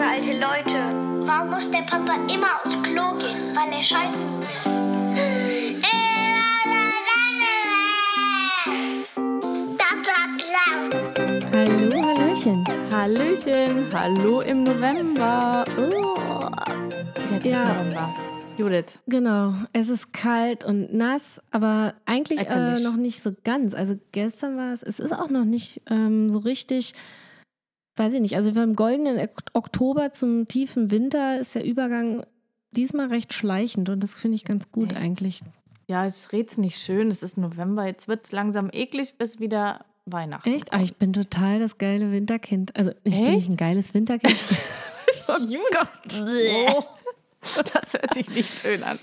für alte Leute. Warum muss der Papa immer aufs Klo gehen? Weil er scheißen will. Hallo, Hallöchen. Hallöchen, hallo im November. Oh. Jetzt Ja. ist November. Judith, Genau, es ist kalt und nass, aber eigentlich äh, noch nicht so ganz. Also gestern war es, es ist auch noch nicht ähm, so richtig, weiß ich nicht, also vom goldenen Ok- Oktober zum tiefen Winter ist der Übergang diesmal recht schleichend und das finde ich ganz gut Echt? eigentlich. ja, ich red's nicht schön, es ist November, jetzt wird's langsam eklig, bis wieder Weihnachten. Echt? Ah, ich bin total das geile Winterkind. Also ich bin Echt? nicht ein geiles Winterkind. Bin, Oh Gott. Oh. Das hört sich nicht schön an.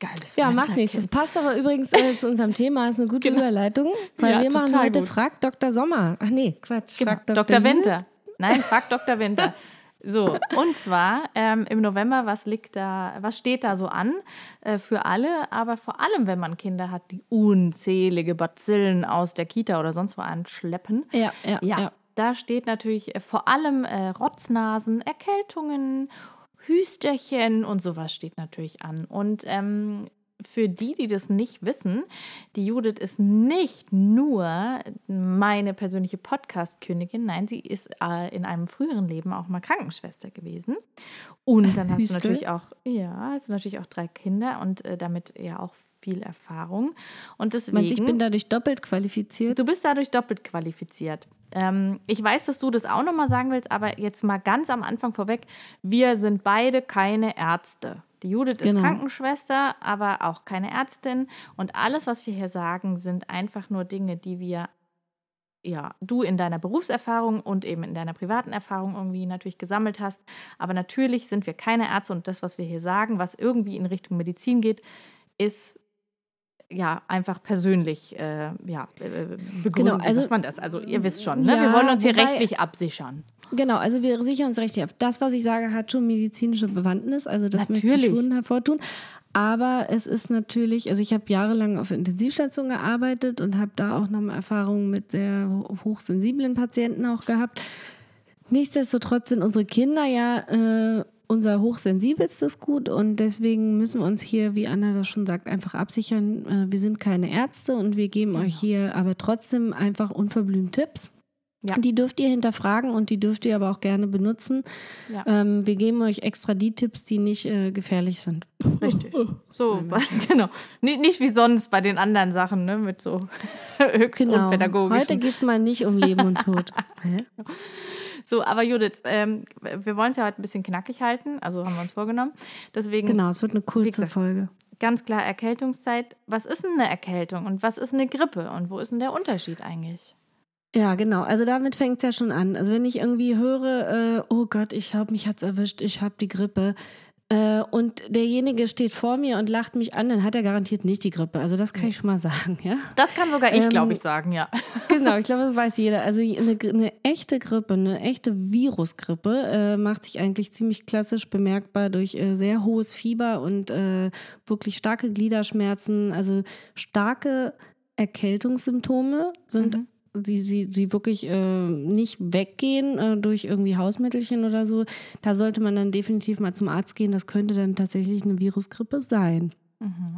Geiles ja, macht nichts. Das passt aber übrigens äh, zu unserem Thema, ist eine gute Überleitung, weil Genau. Ja, wir machen heute gut. Frag Dr. Sommer. Ach nee, Quatsch. Genau. Frag Dr. Judith. Winter. Nein, frag Dr. Winter. So, und zwar ähm, im November, was liegt da, was steht da so an äh, für alle, aber vor allem, wenn man Kinder hat, die unzählige Bazillen aus der Kita oder sonst wo anschleppen. Ja, ja, Ja, ja. da steht natürlich äh, vor allem äh, Rotznasen, Erkältungen, Hüsterchen und sowas steht natürlich an. Und ähm, für die, die das nicht wissen, die Judith ist nicht nur meine persönliche Podcast-Königin, nein, sie ist äh, in einem früheren Leben auch mal Krankenschwester gewesen. Und dann hast du natürlich auch, ja, hast du natürlich auch drei Kinder und äh, damit ja auch viel Erfahrung. Und deswegen. Meinst, ich bin dadurch doppelt qualifiziert. Du bist dadurch doppelt qualifiziert. Ähm, ich weiß, dass du das auch nochmal sagen willst, aber jetzt mal ganz am Anfang vorweg: Wir sind beide keine Ärzte. Die Judith ist Genau. Krankenschwester, aber auch keine Ärztin. Und alles, was wir hier sagen, sind einfach nur Dinge, die wir, ja, du in deiner Berufserfahrung und eben in deiner privaten Erfahrung irgendwie natürlich gesammelt hast. Aber natürlich sind wir keine Ärzte und das, was wir hier sagen, was irgendwie in Richtung Medizin geht, ist ja, einfach persönlich, äh, ja, äh, begründen. Genau, also- sagt man das? Also ihr wisst schon, ne? wir Ja, wollen uns hier wobei- rechtlich absichern. Genau, also wir sichern uns recht ab. Das, was ich sage, hat schon medizinische Bewandtnis, also das möchte ich schon hervortun. Aber es ist natürlich, also ich habe jahrelang auf Intensivstation gearbeitet und habe da auch nochmal Erfahrungen mit sehr ho- hochsensiblen Patienten auch gehabt. Nichtsdestotrotz sind unsere Kinder ja äh, unser hochsensibelstes Gut und deswegen müssen wir uns hier, wie Anna das schon sagt, einfach absichern. Äh, wir sind keine Ärzte und wir geben euch hier aber trotzdem einfach unverblümt Tipps. Ja. Die dürft ihr hinterfragen und die dürft ihr aber auch gerne benutzen. Ja. Ähm, wir geben euch extra die Tipps, die nicht äh, gefährlich sind. Richtig. So, genau. Nicht, nicht wie sonst bei den anderen Sachen, ne? Mit so höchst Genau. Heute geht es mal nicht um Leben und Tod. So, aber Judith, ähm, wir wollen es ja heute ein bisschen knackig halten, also haben wir uns vorgenommen. Deswegen Genau, es wird eine kurze Folge. ganz klar Erkältungszeit. Was ist denn eine Erkältung und was ist eine Grippe und wo ist denn der Unterschied eigentlich? Ja, genau. Also damit fängt es ja schon an. Also wenn ich irgendwie höre, äh, oh Gott, ich glaube, mich hat's erwischt, ich habe die Grippe. Äh, und derjenige steht vor mir und lacht mich an, dann hat er garantiert nicht die Grippe. Also das kann ich schon mal sagen, ja. Das kann sogar ich, Ähm, glaube ich, sagen, ja. Genau, ich glaube, das weiß jeder. Also eine, eine echte Grippe, eine echte Virusgrippe äh, macht sich eigentlich ziemlich klassisch bemerkbar durch äh, sehr hohes Fieber und äh, wirklich starke Gliederschmerzen. Also starke Erkältungssymptome sind, sie, sie, sie wirklich äh, nicht weggehen äh, durch irgendwie Hausmittelchen oder so. Da sollte man dann definitiv mal zum Arzt gehen. Das könnte dann tatsächlich eine Virusgrippe sein.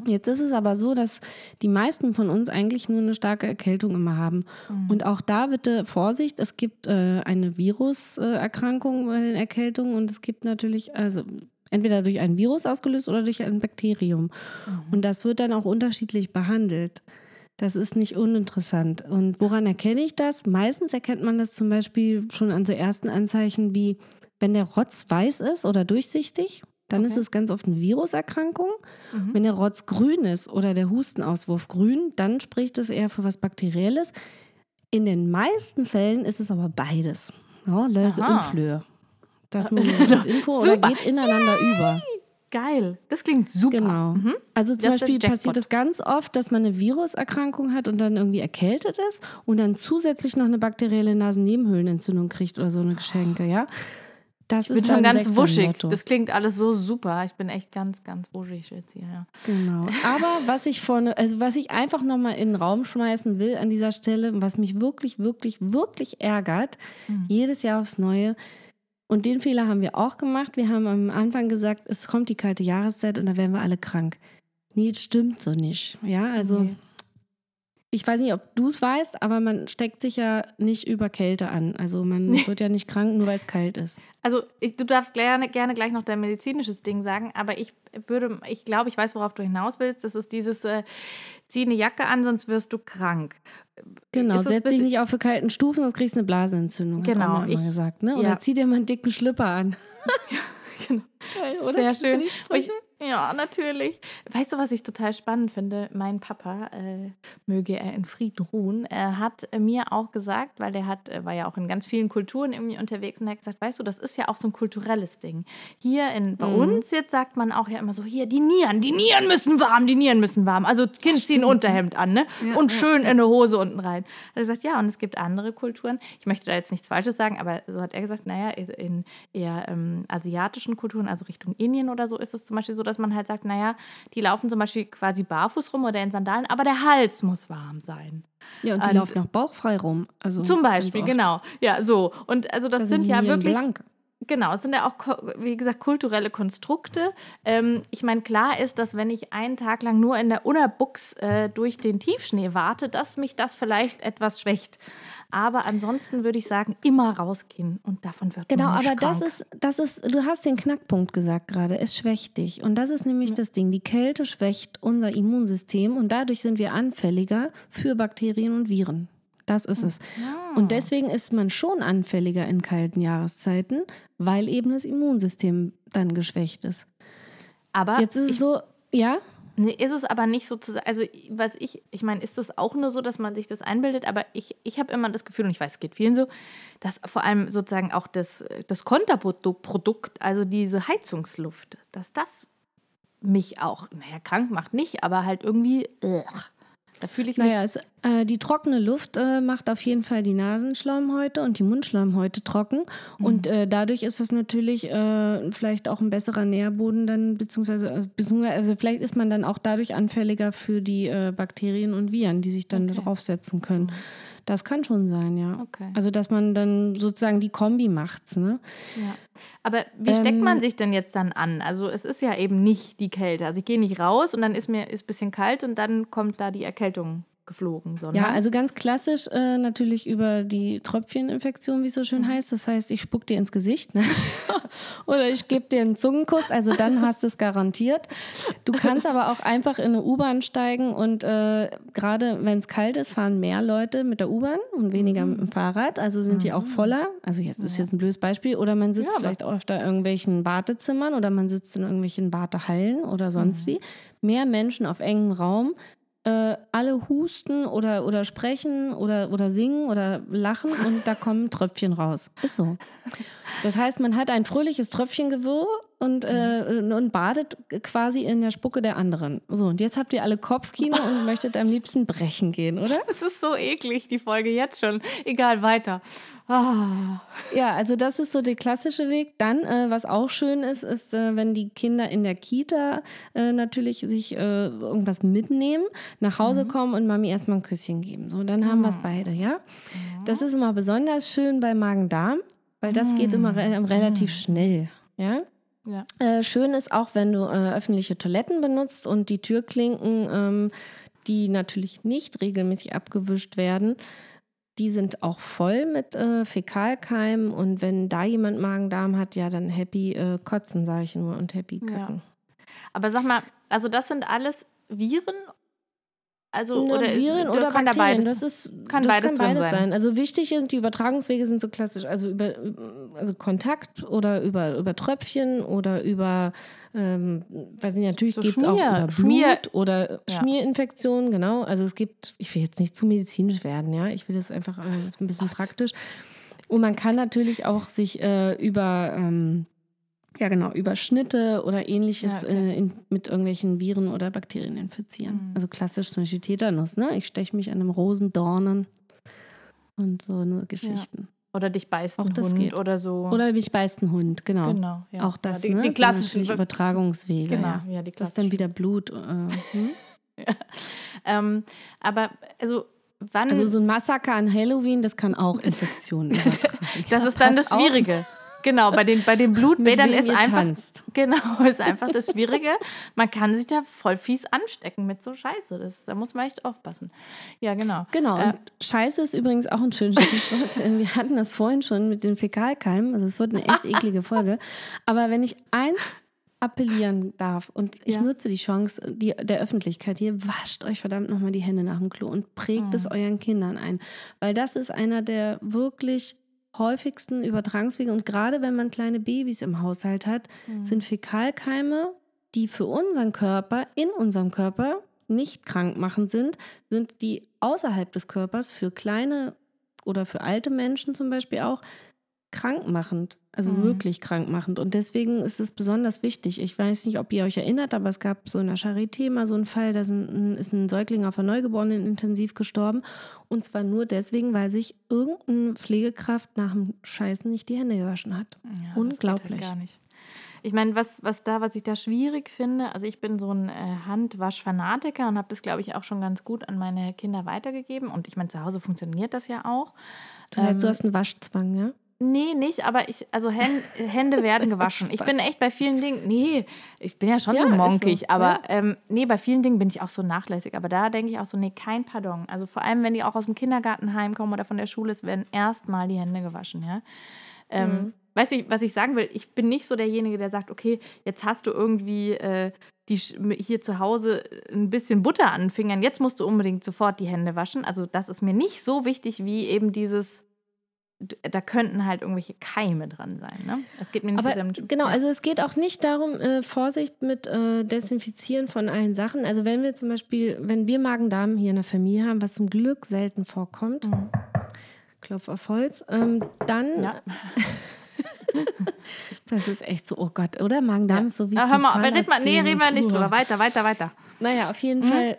Jetzt ist es aber so, dass die meisten von uns eigentlich nur eine starke Erkältung immer haben. Und auch da bitte Vorsicht, es gibt äh, eine Viruserkrankung bei den Erkältungen und es gibt natürlich, also entweder durch ein Virus ausgelöst oder durch ein Bakterium. Und das wird dann auch unterschiedlich behandelt. Das ist nicht uninteressant. Und woran erkenne ich das? Meistens erkennt man das zum Beispiel schon an so ersten Anzeichen wie, wenn der Rotz weiß ist oder durchsichtig, dann ist Okay. es ganz oft eine Viruserkrankung. Wenn der Rotz grün ist oder der Hustenauswurf grün, dann spricht es eher für was Bakterielles. In den meisten Fällen ist es aber beides. Ja, Läuse Aha. und Flöhe. Das nur als Info oder Super. geht ineinander über. Geil. Das klingt super. Genau. Mhm. Also zum Das Beispiel passiert es ganz oft, dass man eine Viruserkrankung hat und dann irgendwie erkältet ist und dann zusätzlich noch eine bakterielle Nasennebenhöhlenentzündung kriegt oder so eine Geschenke, ja. Das Ich bin ist schon ganz wuschig. Das klingt alles so super. Ich bin echt ganz, ganz wuschig jetzt hier. Ja. Genau. Aber was ich vorne, also was ich einfach nochmal in den Raum schmeißen will an dieser Stelle, was mich wirklich, wirklich, wirklich ärgert, Mhm. jedes Jahr aufs Neue, Und den Fehler haben wir auch gemacht. Wir haben am Anfang gesagt, es kommt die kalte Jahreszeit und da werden wir alle krank. Nee, das stimmt so nicht. Ja, also Nee. ich weiß nicht, ob du es weißt, aber man steckt sich ja nicht über Kälte an. Also man wird ja nicht krank, nur weil es kalt ist. Also ich, du darfst gerne, gerne gleich noch dein medizinisches Ding sagen, aber ich würde, ich glaube, ich weiß, worauf du hinaus willst. Das ist dieses, äh, zieh eine Jacke an, sonst wirst du krank. Genau, setz dich nicht auf für kalten Stufen, sonst kriegst du eine Blasenentzündung. hat Genau, immer ich- gesagt. Ne? Oder ja. zieh dir mal einen dicken Schlüpper an. Genau. Oder? Sehr schön. Ich, ja, natürlich. Weißt du, was ich total spannend finde? Mein Papa, äh, möge er in Frieden ruhen, er hat äh, mir auch gesagt, weil der hat, äh, war ja auch in ganz vielen Kulturen irgendwie unterwegs und er hat gesagt, weißt du, das ist ja auch so ein kulturelles Ding. Hier in, bei Mhm. uns jetzt sagt man auch ja immer so, hier, die Nieren, die Nieren müssen warm, die Nieren müssen warm. Also Kind zieh ein Unterhemd an, ne? Ja, und ja, schön in eine Hose unten rein. Er hat gesagt, ja, und es gibt andere Kulturen. Ich möchte da jetzt nichts Falsches sagen, aber so hat er gesagt, naja, in eher ähm, asiatischen Kulturen, also Richtung Indien oder so, ist es zum Beispiel so, dass man halt sagt, naja, die laufen zum Beispiel quasi barfuß rum oder in Sandalen, aber der Hals muss warm sein. Ja, und die Und- laufen auch bauchfrei rum. Also Zum Beispiel, genau. Ja, so. Und also das Da sind ja wirklich. blank. Genau, es sind ja auch, wie gesagt, kulturelle Konstrukte. Ähm, ich meine, klar ist, dass wenn ich einen Tag lang nur in der Unerbuchs äh, durch den Tiefschnee warte, dass mich das vielleicht etwas schwächt. Aber ansonsten würde ich sagen, immer rausgehen und davon wird Genau, man nicht aber das krank. ist, das ist, du hast den Knackpunkt gesagt gerade, es schwächt dich. Und das ist nämlich das Ding. Die Kälte schwächt unser Immunsystem und dadurch sind wir anfälliger für Bakterien und Viren. Das ist es. Und deswegen ist man schon anfälliger in kalten Jahreszeiten, weil eben das Immunsystem dann geschwächt ist. Aber Jetzt ist es so, ja, Nee, ist es aber nicht sozusagen, also was ich, ich meine, ist das auch nur so, dass man sich das einbildet, aber ich, ich habe immer das Gefühl, und ich weiß, es geht vielen so, dass vor allem sozusagen auch das, das Konterprodukt, also diese Heizungsluft, dass das mich auch, naja, krank macht nicht, aber halt irgendwie, ugh, da fühle ich mich, Naja, äh, die trockene Luft äh, macht auf jeden Fall die Nasenschleimhäute und die Mundschleimhäute trocken. Und äh, dadurch ist das natürlich äh, vielleicht auch ein besserer Nährboden dann, beziehungsweise, also, beziehungsweise also vielleicht ist man dann auch dadurch anfälliger für die äh, Bakterien und Viren, die sich dann Okay. darauf setzen können. Das kann schon sein, ja. Okay. Also, dass man dann sozusagen die Kombi macht's, ne? ja. Aber wie steckt Ähm, man sich denn jetzt dann an? Also es ist ja eben nicht die Kälte. Also ich gehe nicht raus und dann ist mir ist ein bisschen kalt und dann kommt da die Erkältung geflogen, sondern Ja, also ganz klassisch äh, natürlich über die Tröpfcheninfektion, wie es so Mhm. schön heißt. Das heißt, ich spuck dir ins Gesicht ne? oder ich gebe dir einen Zungenkuss. Also dann hast du es garantiert. Du kannst aber auch einfach in eine U-Bahn steigen und äh, gerade wenn es kalt ist, fahren mehr Leute mit der U-Bahn und weniger Mhm. mit dem Fahrrad. Also sind die auch voller. Also jetzt ist jetzt ein blödes Beispiel. Oder man sitzt Ja, vielleicht auf da irgendwelchen Wartezimmern oder man sitzt in irgendwelchen Wartehallen oder Mhm. sonst wie. Mehr Menschen auf engem Raum äh, alle husten oder, oder sprechen oder, oder singen oder lachen und da kommen Tröpfchen raus. Ist so. Das heißt, man hat ein fröhliches Tröpfchengewirr und, äh, und badet quasi in der Spucke der anderen. So, und jetzt habt ihr alle Kopfkino und möchtet am liebsten brechen gehen, oder? Es ist so eklig, die Folge jetzt schon. Egal, weiter. Ah. Ja, also das ist so der klassische Weg. Dann, äh, was auch schön ist, ist, äh, wenn die Kinder in der Kita äh, natürlich sich äh, irgendwas mitnehmen, nach Hause kommen und Mami erstmal ein Küsschen geben. So, dann haben wir es beide, ja? Das ist immer besonders schön bei Magen-Darm, weil das geht immer re relativ schnell, ja? Ja. Äh, schön ist auch, wenn du äh, öffentliche Toiletten benutzt und die Türklinken, ähm, die natürlich nicht regelmäßig abgewischt werden, die sind auch voll mit äh, Fäkalkeimen und wenn da jemand Magen-Darm hat, ja, dann happy äh, kotzen, sage ich nur, und happy Ja. kacken. Aber sag mal, also das sind alles Viren? Also, Na, oder Viren oder kann da Bakterien, beides- das ist kann das beides kann beides sein. sein. Also wichtig sind die Übertragungswege sind so klassisch, also über also Kontakt oder über, über Tröpfchen oder über ähm, weiß nicht, natürlich So gibt es auch über Blut Schmier- oder Ja. Schmierinfektionen, genau. Also es gibt, ich will jetzt nicht zu medizinisch werden, ja, ich will das einfach äh, ein bisschen praktisch. Und man kann natürlich auch sich äh, über ähm, ja, genau, über Schnitte oder ähnliches Ja, okay. äh, in, mit irgendwelchen Viren oder Bakterien infizieren. Mhm. Also klassisch zum Beispiel Tetanus, ne? Ich steche mich an einem Rosendornen und so eine Geschichten. Oder dich beißt ein das Hund geht. oder so. Oder mich beißt ein Hund, genau. genau, ja. Auch das, ja, die, ne? die klassischen Übertragungswege. Genau, Ja. ja, die Das ist dann klassischen. wieder Blut. Äh, hm? Ähm, aber also wann Also so ein Massaker an Halloween, das kann auch Infektionen das Ja, ist dann das passt auch. Genau, bei den, bei den Blutbädern ist einfach, tanzt. genau, ist einfach das Schwierige. Man kann sich da voll fies anstecken mit so Scheiße. Das, da muss man echt aufpassen. Ja, genau. Genau, Äh, und Scheiße ist übrigens auch ein schönes Stichwort. Wir hatten das vorhin schon mit den Fäkalkeimen. Also es wird eine echt eklige Folge. Aber wenn ich eins appellieren darf und ich Ja. nutze die Chance die, der Öffentlichkeit hier, wascht euch verdammt nochmal die Hände nach dem Klo und prägt Mhm. es euren Kindern ein. Weil das ist einer der wirklich häufigsten Übertragungswege. Und gerade wenn man kleine Babys im Haushalt hat, Mhm. sind Fäkalkeime, die für unseren Körper, in unserem Körper nicht krankmachend sind, sind die außerhalb des Körpers für kleine oder für alte Menschen zum Beispiel auch krankmachend, also Mhm. wirklich krankmachend. Und deswegen ist es besonders wichtig. Ich weiß nicht, ob ihr euch erinnert, aber es gab so in der Charité mal so einen Fall, da ein- ist ein Säugling auf der Neugeborenen intensiv gestorben. Und zwar nur deswegen, weil sich irgendeine Pflegekraft nach dem Scheißen nicht die Hände gewaschen hat. Ja, geht Unglaublich. Halt gar nicht. Ich meine, was, was da, was ich da schwierig finde, also ich bin so ein äh, Handwaschfanatiker und habe das, glaube ich, auch schon ganz gut an meine Kinder weitergegeben. Und ich meine, zu Hause funktioniert das ja auch. Das heißt, du Ähm, hast einen Waschzwang, ja? Nee, nicht, aber ich, also Hän- Hände werden gewaschen. Ich bin echt bei vielen Dingen, nee, ich bin ja schon Ja, so ist so, monkig, aber ja. ähm, nee, bei vielen Dingen bin ich auch so nachlässig. Aber da denke ich auch so, nee, kein Pardon. Also vor allem, wenn die auch aus dem Kindergarten heimkommen oder von der Schule, es werden erstmal die Hände gewaschen, ja. Ähm, Mhm. Weißt du, was ich sagen will? Ich bin nicht so derjenige, der sagt, okay, jetzt hast du irgendwie äh, die, hier zu Hause ein bisschen Butter an den Fingern, jetzt musst du unbedingt sofort die Hände waschen. Also das ist mir nicht so wichtig wie eben dieses da könnten halt irgendwelche Keime dran sein. Ne? Das geht mir nicht Aber so genau, ja. also es geht auch nicht darum, äh, Vorsicht mit äh, Desinfizieren von allen Sachen. Also wenn wir zum Beispiel, wenn wir Magen-Darm hier in der Familie haben, was zum Glück selten vorkommt, Mhm. Klopf auf Holz, ähm, dann, Ja. das ist echt so, oh Gott, oder? Magen-Darm ist so wie Ah, zum hör mal, aber red mal, nee, reden wir nicht drüber. Weiter, weiter, weiter. Naja, auf Mhm. jeden Fall.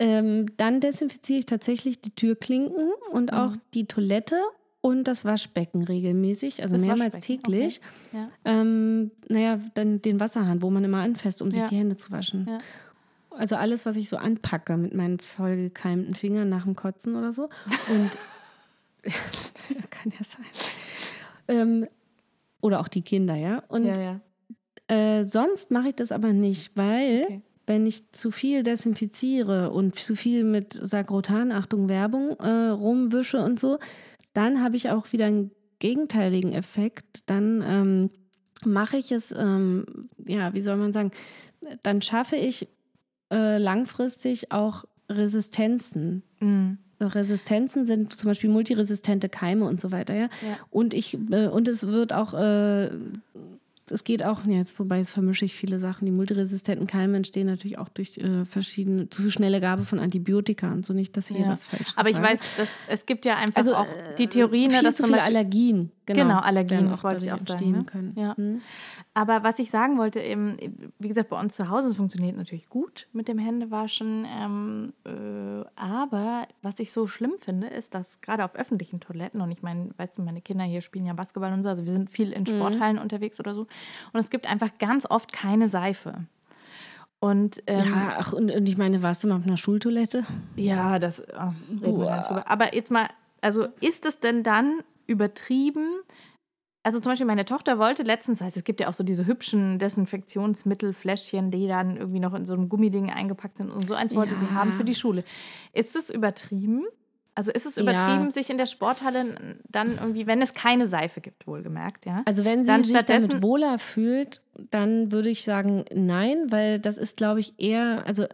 Ähm, dann desinfiziere ich tatsächlich die Türklinken und Mhm. auch die Toilette und das Waschbecken regelmäßig, also Das mehrmals täglich. Ja. Ähm, naja, dann den Wasserhahn, wo man immer anfasst, um sich Ja. die Hände zu waschen. Ja. Also alles, was ich so anpacke mit meinen vollgekeimten Fingern nach dem Kotzen oder so. Und kann ja sein. Ähm, oder auch die Kinder, ja. Und ja, äh, sonst mache ich das aber nicht, weil Okay. wenn ich zu viel desinfiziere und zu viel mit Sagrotan, Achtung Werbung, äh, rumwische und so, dann habe ich auch wieder einen gegenteiligen Effekt. Dann ähm, mache ich es, ähm, ja, wie soll man sagen, dann schaffe ich äh, langfristig auch Resistenzen. Mhm. Resistenzen sind zum Beispiel multiresistente Keime und so weiter, ja. Ja. Und ich äh, und es wird auch äh, es geht auch, ja, jetzt wobei jetzt vermische ich viele Sachen. Die multiresistenten Keime entstehen natürlich auch durch äh, verschiedene, zu schnelle Gabe von Antibiotika und so nicht, dass ich hier Ja. was falsch Aber ich sage. weiß, dass, es gibt ja einfach also auch äh, die Theorie, ne, viel dass zu viele Allergien. Genau, Genau, Allergien, das wollte ich auch sagen, ne? können. Ja. Mhm. Aber was ich sagen wollte, eben, wie gesagt, bei uns zu Hause, es funktioniert natürlich gut mit dem Händewaschen. Ähm, äh, aber was ich so schlimm finde, ist, dass gerade auf öffentlichen Toiletten, und ich meine, weißt du, meine Kinder hier spielen ja Basketball und so, also wir sind viel in Sporthallen unterwegs oder so. Und es gibt einfach ganz oft keine Seife. Und ähm, Ja, ach, und, und ich meine, warst du mal auf einer Schultoilette? ja, das drüber. Aber jetzt mal, also ist es denn dann übertrieben? Also zum Beispiel meine Tochter wollte letztens, heißt, es gibt ja auch so diese hübschen Desinfektionsmittelfläschchen, die dann irgendwie noch in so einem Gummiding eingepackt sind und so eins wollte sie Ja. haben für die Schule. Ist es übertrieben? Also ist es Ja. übertrieben, sich in der Sporthalle dann irgendwie, wenn es keine Seife gibt, wohlgemerkt, ja? Also wenn sie Dann sich stattdessen- damit wohler fühlt, dann würde ich sagen nein, weil das ist, glaube ich, eher, also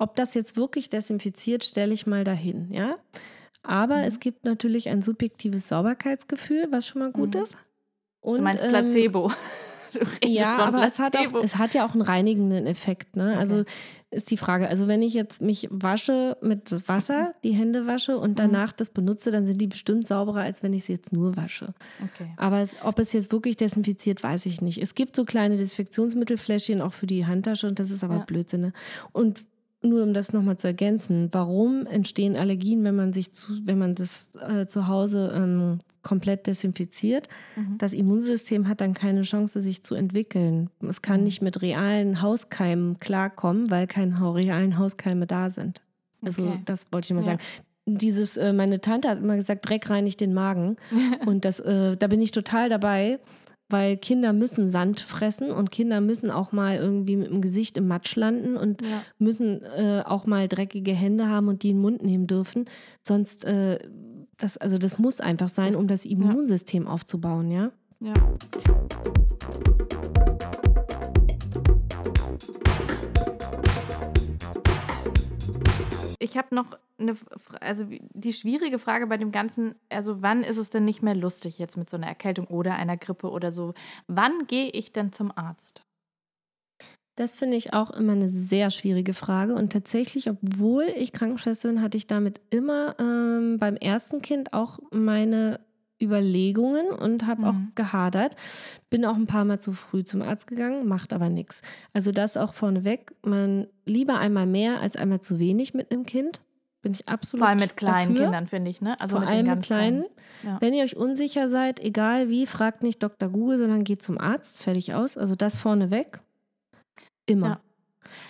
ob das jetzt wirklich desinfiziert, stelle ich mal dahin, ja. Aber Mhm. es gibt natürlich ein subjektives Sauberkeitsgefühl, was schon mal gut Mhm. ist. Und, du meinst ähm, Placebo. Du redest ja, aber es hat, auch, es hat ja auch einen reinigenden Effekt. Ne? Also Okay. Ist die Frage, also wenn ich jetzt mich wasche mit Wasser, die Hände wasche Mhm. und danach das benutze, dann sind die bestimmt sauberer, als wenn ich sie jetzt nur wasche. Okay. Aber es, ob es jetzt wirklich desinfiziert, weiß ich nicht. Es gibt so kleine Desinfektionsmittelfläschchen auch für die Handtasche und das ist aber Ja. Blödsinn. Ne? Und nur um das nochmal zu ergänzen, warum entstehen Allergien, wenn man sich zu, wenn man das äh, zu Hause ähm, komplett desinfiziert? Mhm. Das Immunsystem hat dann keine Chance, sich zu entwickeln. Es kann Mhm. nicht mit realen Hauskeimen klarkommen, weil keine realen Hauskeime da sind. Also Okay. das wollte ich mal Ja. sagen. Dieses, äh, meine Tante hat immer gesagt, Dreck reinigt den Magen. Und das, äh, da bin ich total dabei. weil Kinder müssen Sand fressen und Kinder müssen auch mal irgendwie mit dem Gesicht im Matsch landen und Ja. müssen äh, auch mal dreckige Hände haben und die in den Mund nehmen dürfen. Sonst, das, also das muss einfach sein, Das- um das Immunsystem aufzubauen, ja. Ja. Ich habe noch eine, also die schwierige Frage bei dem Ganzen, also wann ist es denn nicht mehr lustig jetzt mit so einer Erkältung oder einer Grippe oder so? Wann gehe ich denn zum Arzt? Das finde ich auch immer eine sehr schwierige Frage. Und tatsächlich, obwohl ich Krankenschwester bin, hatte ich damit immer ähm, beim ersten Kind auch meine Überlegungen und habe auch Mhm. gehadert. Bin auch ein paar Mal zu früh zum Arzt gegangen, macht aber nichts. Also das auch vorneweg. Man lieber einmal mehr als einmal zu wenig mit einem Kind. Bin ich absolut Vor allem mit kleinen dafür. Kindern, finde ich, ne? Also Vor mit den allem mit ganz kleinen. Ja. Wenn ihr euch unsicher seid, egal wie, fragt nicht Dr. Google, sondern geht zum Arzt. Fertig aus. Also das vorneweg. Immer. Ja.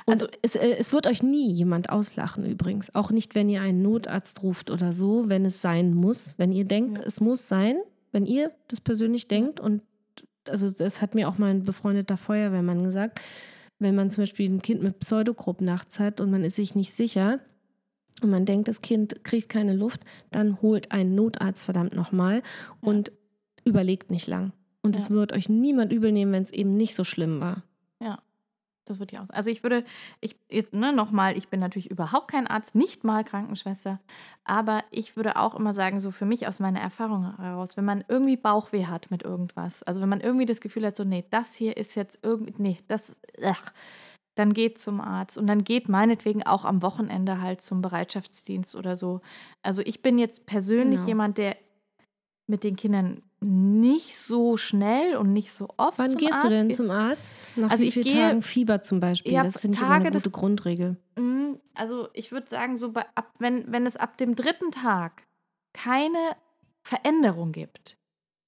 Und Also- es, äh, es wird euch nie jemand auslachen übrigens. Auch nicht, wenn ihr einen Notarzt ruft oder so, wenn es sein muss. Wenn ihr denkt, Ja. es muss sein, wenn ihr das persönlich denkt und also das hat mir auch mein befreundeter Feuerwehrmann gesagt, wenn man zum Beispiel ein Kind mit Pseudogrupp nachts hat und man ist sich nicht sicher und man denkt, das Kind kriegt keine Luft, dann holt einen Notarzt verdammt nochmal Ja. und überlegt nicht lang. Und es Ja. wird euch niemand übel nehmen, wenn es eben nicht so schlimm war. Das würde ich auch. Also ich würde, ich jetzt ne, nochmal, ich bin natürlich überhaupt kein Arzt, nicht mal Krankenschwester, aber ich würde auch immer sagen, so für mich aus meiner Erfahrung heraus, wenn man irgendwie Bauchweh hat mit irgendwas, also wenn man irgendwie das Gefühl hat, so nee, das hier ist jetzt irgendwie, nee, das, ach, dann geht zum Arzt und dann geht meinetwegen auch am Wochenende halt zum Bereitschaftsdienst oder so. Also ich bin jetzt persönlich Genau. jemand, der mit den Kindern nicht so schnell und nicht so oft Wann gehst Arzt du denn zum Arzt? Nach Also wie ich vielen gehe- Tagen Fieber zum Beispiel? Ja, das finde ich eine des- gute Grundregel. Mm, Also ich würde sagen, so bei, ab, wenn, wenn es ab dem dritten Tag keine Veränderung gibt,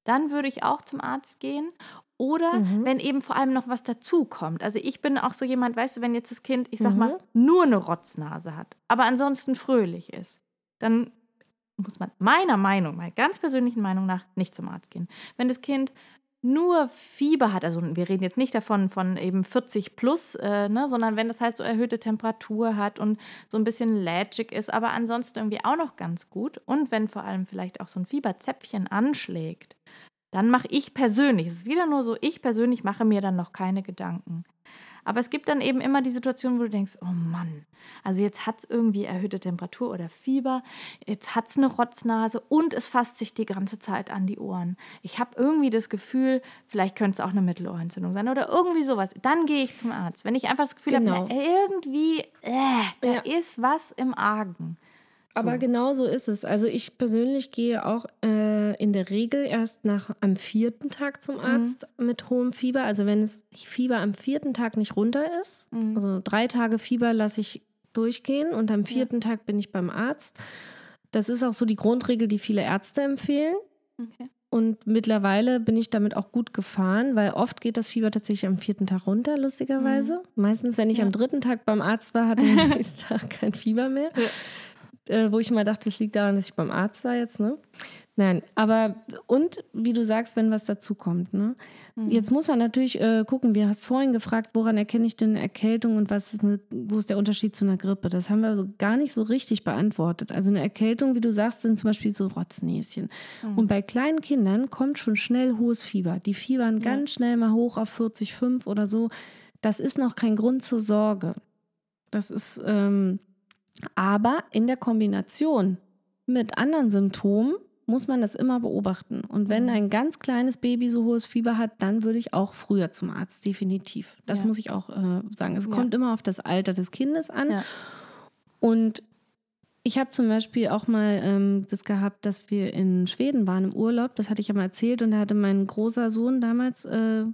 dann würde ich auch zum Arzt gehen. Oder Mhm. wenn eben vor allem noch was dazukommt. Also ich bin auch so jemand, weißt du, wenn jetzt das Kind, ich sag Mhm. mal, nur eine Rotznase hat, aber ansonsten fröhlich ist, dann muss man meiner Meinung, meiner ganz persönlichen Meinung nach, nicht zum Arzt gehen. Wenn das Kind nur Fieber hat, also wir reden jetzt nicht davon von eben 40 plus, äh, ne, sondern wenn das halt so erhöhte Temperatur hat und so ein bisschen lätschig ist, aber ansonsten irgendwie auch noch ganz gut und wenn vor allem vielleicht auch so ein Fieberzäpfchen anschlägt, dann mache ich persönlich, es ist wieder nur so, ich persönlich mache mir dann noch keine Gedanken. Aber es gibt dann eben immer die Situation, wo du denkst, oh Mann, also jetzt hat es irgendwie erhöhte Temperatur oder Fieber, jetzt hat es eine Rotznase und es fasst sich die ganze Zeit an die Ohren. Ich habe irgendwie das Gefühl, vielleicht könnte es auch eine Mittelohrentzündung sein oder irgendwie sowas. Dann gehe ich zum Arzt. Wenn ich einfach das Gefühl Genau. habe, irgendwie, äh, da Ja. ist was im Argen. Aber So. genau so ist es. Also ich persönlich gehe auch äh, in der Regel erst nach am vierten Tag zum Arzt mit hohem Fieber. Also wenn es Fieber am vierten Tag nicht runter ist, Mhm. also drei Tage Fieber lasse ich durchgehen und am vierten Tag bin ich beim Arzt. Das ist auch so die Grundregel, die viele Ärzte empfehlen. Okay. Und mittlerweile bin ich damit auch gut gefahren, weil oft geht das Fieber tatsächlich am vierten Tag runter, lustigerweise. Meistens, wenn ich Mhm. Ja. am dritten Tag beim Arzt war, hatte ich am nächsten Tag kein Fieber mehr. Äh, wo ich mal dachte, das liegt daran, dass ich beim Arzt war jetzt, ne? Nein, aber und wie du sagst, wenn was dazukommt, ne? Mhm. Jetzt muss man natürlich äh, gucken, wir hast vorhin gefragt, woran erkenne ich denn eine Erkältung und was ist eine, wo ist der Unterschied zu einer Grippe? Das haben wir so gar nicht so richtig beantwortet. Also eine Erkältung, wie du sagst, sind zum Beispiel so Rotznäschen. Mhm. Und bei kleinen Kindern kommt schon schnell hohes Fieber. Die fiebern Ja. ganz schnell mal hoch auf 40,5 oder so. Das ist noch kein Grund zur Sorge. Das ist ähm, aber in der Kombination mit anderen Symptomen muss man das immer beobachten. Und wenn Mhm. ein ganz kleines Baby so hohes Fieber hat, dann würde ich auch früher zum Arzt, definitiv. Das Ja. muss ich auch äh, sagen. Es Ja. kommt immer auf das Alter des Kindes an. Ja. Und ich habe zum Beispiel auch mal ähm, das gehabt, dass wir in Schweden waren im Urlaub. Das hatte ich ja mal erzählt. Und da hatte mein großer Sohn damals äh,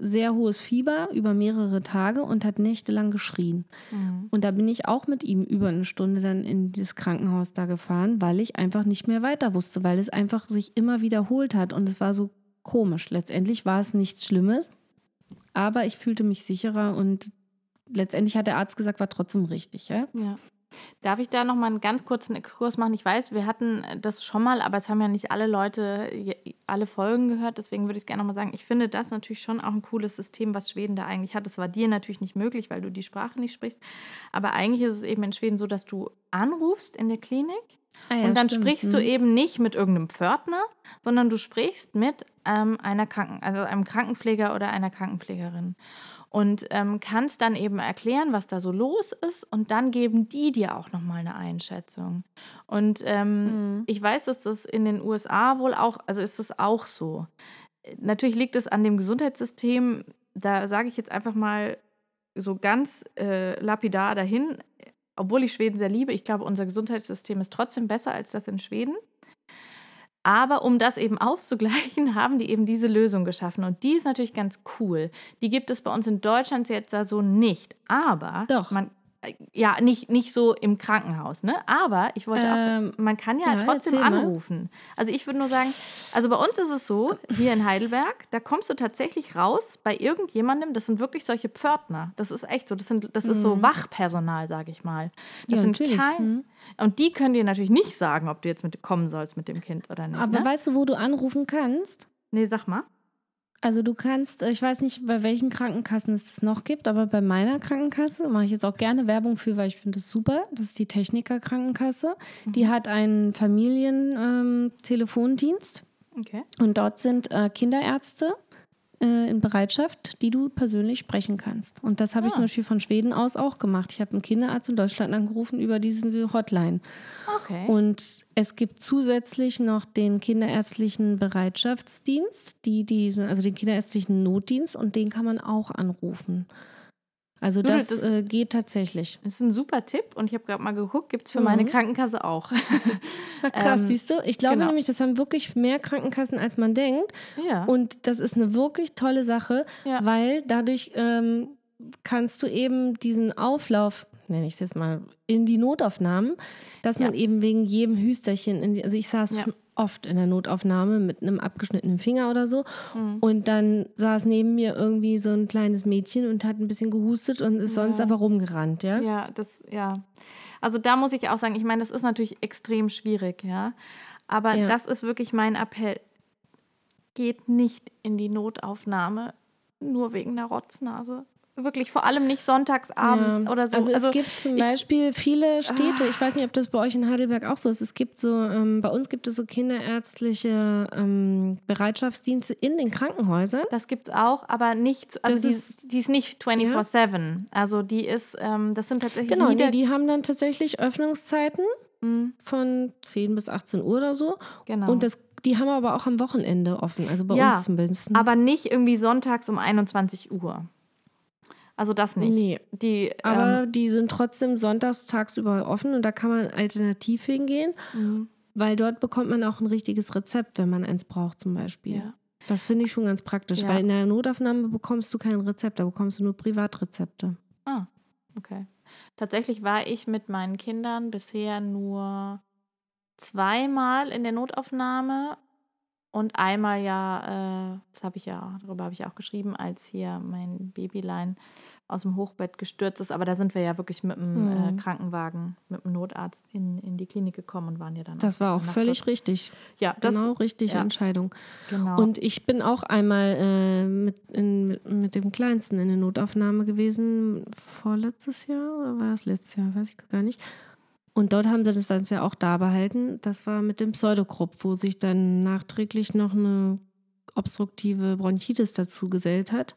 sehr hohes Fieber über mehrere Tage und hat nächtelang geschrien. Mhm. Und da bin ich auch mit ihm über eine Stunde dann in das Krankenhaus da gefahren, weil ich einfach nicht mehr weiter wusste, weil es einfach sich immer wiederholt hat und es war so komisch. Letztendlich war es nichts Schlimmes, aber ich fühlte mich sicherer und letztendlich hat der Arzt gesagt, war trotzdem richtig. Ja? Ja. Darf ich da noch mal einen ganz kurzen Exkurs machen? Ich weiß, wir hatten das schon mal, aber es haben ja nicht alle Leute alle Folgen gehört. Deswegen würde ich es gerne noch mal sagen. Ich finde das natürlich schon auch ein cooles System, was Schweden da eigentlich hat. Das war dir natürlich nicht möglich, weil du die Sprache nicht sprichst. Aber eigentlich ist es eben in Schweden so, dass du anrufst in der Klinik ah ja, und dann stimmt. sprichst du hm. eben nicht mit irgendeinem Pförtner, sondern du sprichst mit ähm, einer Kranken, also einem Krankenpfleger oder einer Krankenpflegerin und ähm, kannst dann eben erklären, was da so los ist und dann geben die dir auch nochmal eine Einschätzung. Und ähm, mhm. ich weiß, dass das in den USA wohl auch, also ist das auch so. Natürlich liegt es an dem Gesundheitssystem, da sage ich jetzt einfach mal so ganz äh, lapidar dahin, obwohl ich Schweden sehr liebe, ich glaube, unser Gesundheitssystem ist trotzdem besser als das in Schweden. Aber um das eben auszugleichen, haben die eben diese Lösung geschaffen. Und die ist natürlich ganz cool. Die gibt es bei uns in Deutschland jetzt da so nicht. Aber Doch. man ja, nicht, nicht so im Krankenhaus, ne? Aber ich wollte ähm, auch, man kann ja, ja trotzdem anrufen. Also ich würde nur sagen, also bei uns ist es so, hier in Heidelberg, da kommst du tatsächlich raus bei irgendjemandem, das sind wirklich solche Pförtner. Das ist echt so, das, sind, das ist so mhm. Wachpersonal, sage ich mal. Das ja, sind natürlich. kein. Mhm. Und die können dir natürlich nicht sagen, ob du jetzt mit kommen sollst mit dem Kind oder nicht. Aber ne? weißt du, wo du anrufen kannst? Nee, sag mal. Also du kannst, ich weiß nicht, bei welchen Krankenkassen es das noch gibt, aber bei meiner Krankenkasse mache ich jetzt auch gerne Werbung für, weil ich finde das super. Das ist die Techniker Krankenkasse. Mhm. Die hat einen Familientelefondienst. Ähm, okay. Und dort sind äh, Kinderärzte äh, in Bereitschaft, die du persönlich sprechen kannst. Und das habe ah. ich zum Beispiel von Schweden aus auch gemacht. Ich habe einen Kinderarzt in Deutschland angerufen über diese Hotline. Okay. Und es gibt zusätzlich noch den kinderärztlichen Bereitschaftsdienst, die, die, also den kinderärztlichen Notdienst, und den kann man auch anrufen. Also das, das äh, geht tatsächlich. Das ist ein super Tipp und ich habe gerade mal geguckt, gibt es für mhm. meine Krankenkasse auch. krass, ähm, siehst du? Ich glaube genau. nämlich, das haben wirklich mehr Krankenkassen, als man denkt. Ja. Und das ist eine wirklich tolle Sache, ja. weil dadurch ähm, kannst du eben diesen Auflauf nenne ich es jetzt mal, in die Notaufnahmen, dass man eben wegen jedem Hüsterchen, die, also ich saß ja. Oft in der Notaufnahme mit einem abgeschnittenen Finger oder so mhm. und dann saß neben mir irgendwie so ein kleines Mädchen und hat ein bisschen gehustet und ist ja. sonst aber rumgerannt, ja? Ja, das, ja. Also da muss ich auch sagen, ich meine, das ist natürlich extrem schwierig, ja. Aber ja. das ist wirklich mein Appell. Geht nicht in die Notaufnahme nur wegen der Rotznase wirklich vor allem nicht sonntags abends ja. oder so. Also, also es gibt zum Beispiel viele Städte, ich weiß nicht, ob das bei euch in Heidelberg auch so ist. Es gibt so, ähm, bei uns gibt es so kinderärztliche ähm, Bereitschaftsdienste in den Krankenhäusern. Das gibt es auch, aber nicht, also die ist, die ist nicht 24-7. Ja. Also die ist, ähm, das sind tatsächlich. Genau, nee, die haben dann tatsächlich Öffnungszeiten mhm. von 10 bis 18 Uhr oder so. Genau. Und das die haben aber auch am Wochenende offen, also bei ja, uns zumindest. Aber nicht irgendwie sonntags um 21 Uhr. Also das nicht. Nee. Die, Aber ähm, die sind trotzdem sonntags tagsüber offen und da kann man alternativ hingehen, mhm. weil dort bekommt man auch ein richtiges Rezept, wenn man eins braucht zum Beispiel. Ja. Das finde ich schon ganz praktisch, ja. weil in der Notaufnahme bekommst du kein Rezept, da bekommst du nur Privatrezepte. Ah, okay. Tatsächlich war ich mit meinen Kindern bisher nur zweimal in der Notaufnahme und einmal ja, äh, das habe ich ja, darüber habe ich auch geschrieben, als hier mein Babylein aus dem Hochbett gestürzt ist. Aber da sind wir ja wirklich mit dem mhm. äh, Krankenwagen, mit dem Notarzt in, in die Klinik gekommen und waren ja dann. Das war auch völlig dort. richtig. Ja, das, genau richtige ja. Entscheidung. Genau. Und ich bin auch einmal äh, mit, in, mit, mit, dem Kleinsten in der Notaufnahme gewesen, vorletztes Jahr oder war das letztes Jahr? Weiß ich gar nicht. Und dort haben sie das dann ja auch da behalten. Das war mit dem Pseudokrupp, wo sich dann nachträglich noch eine obstruktive Bronchitis dazu gesellt hat.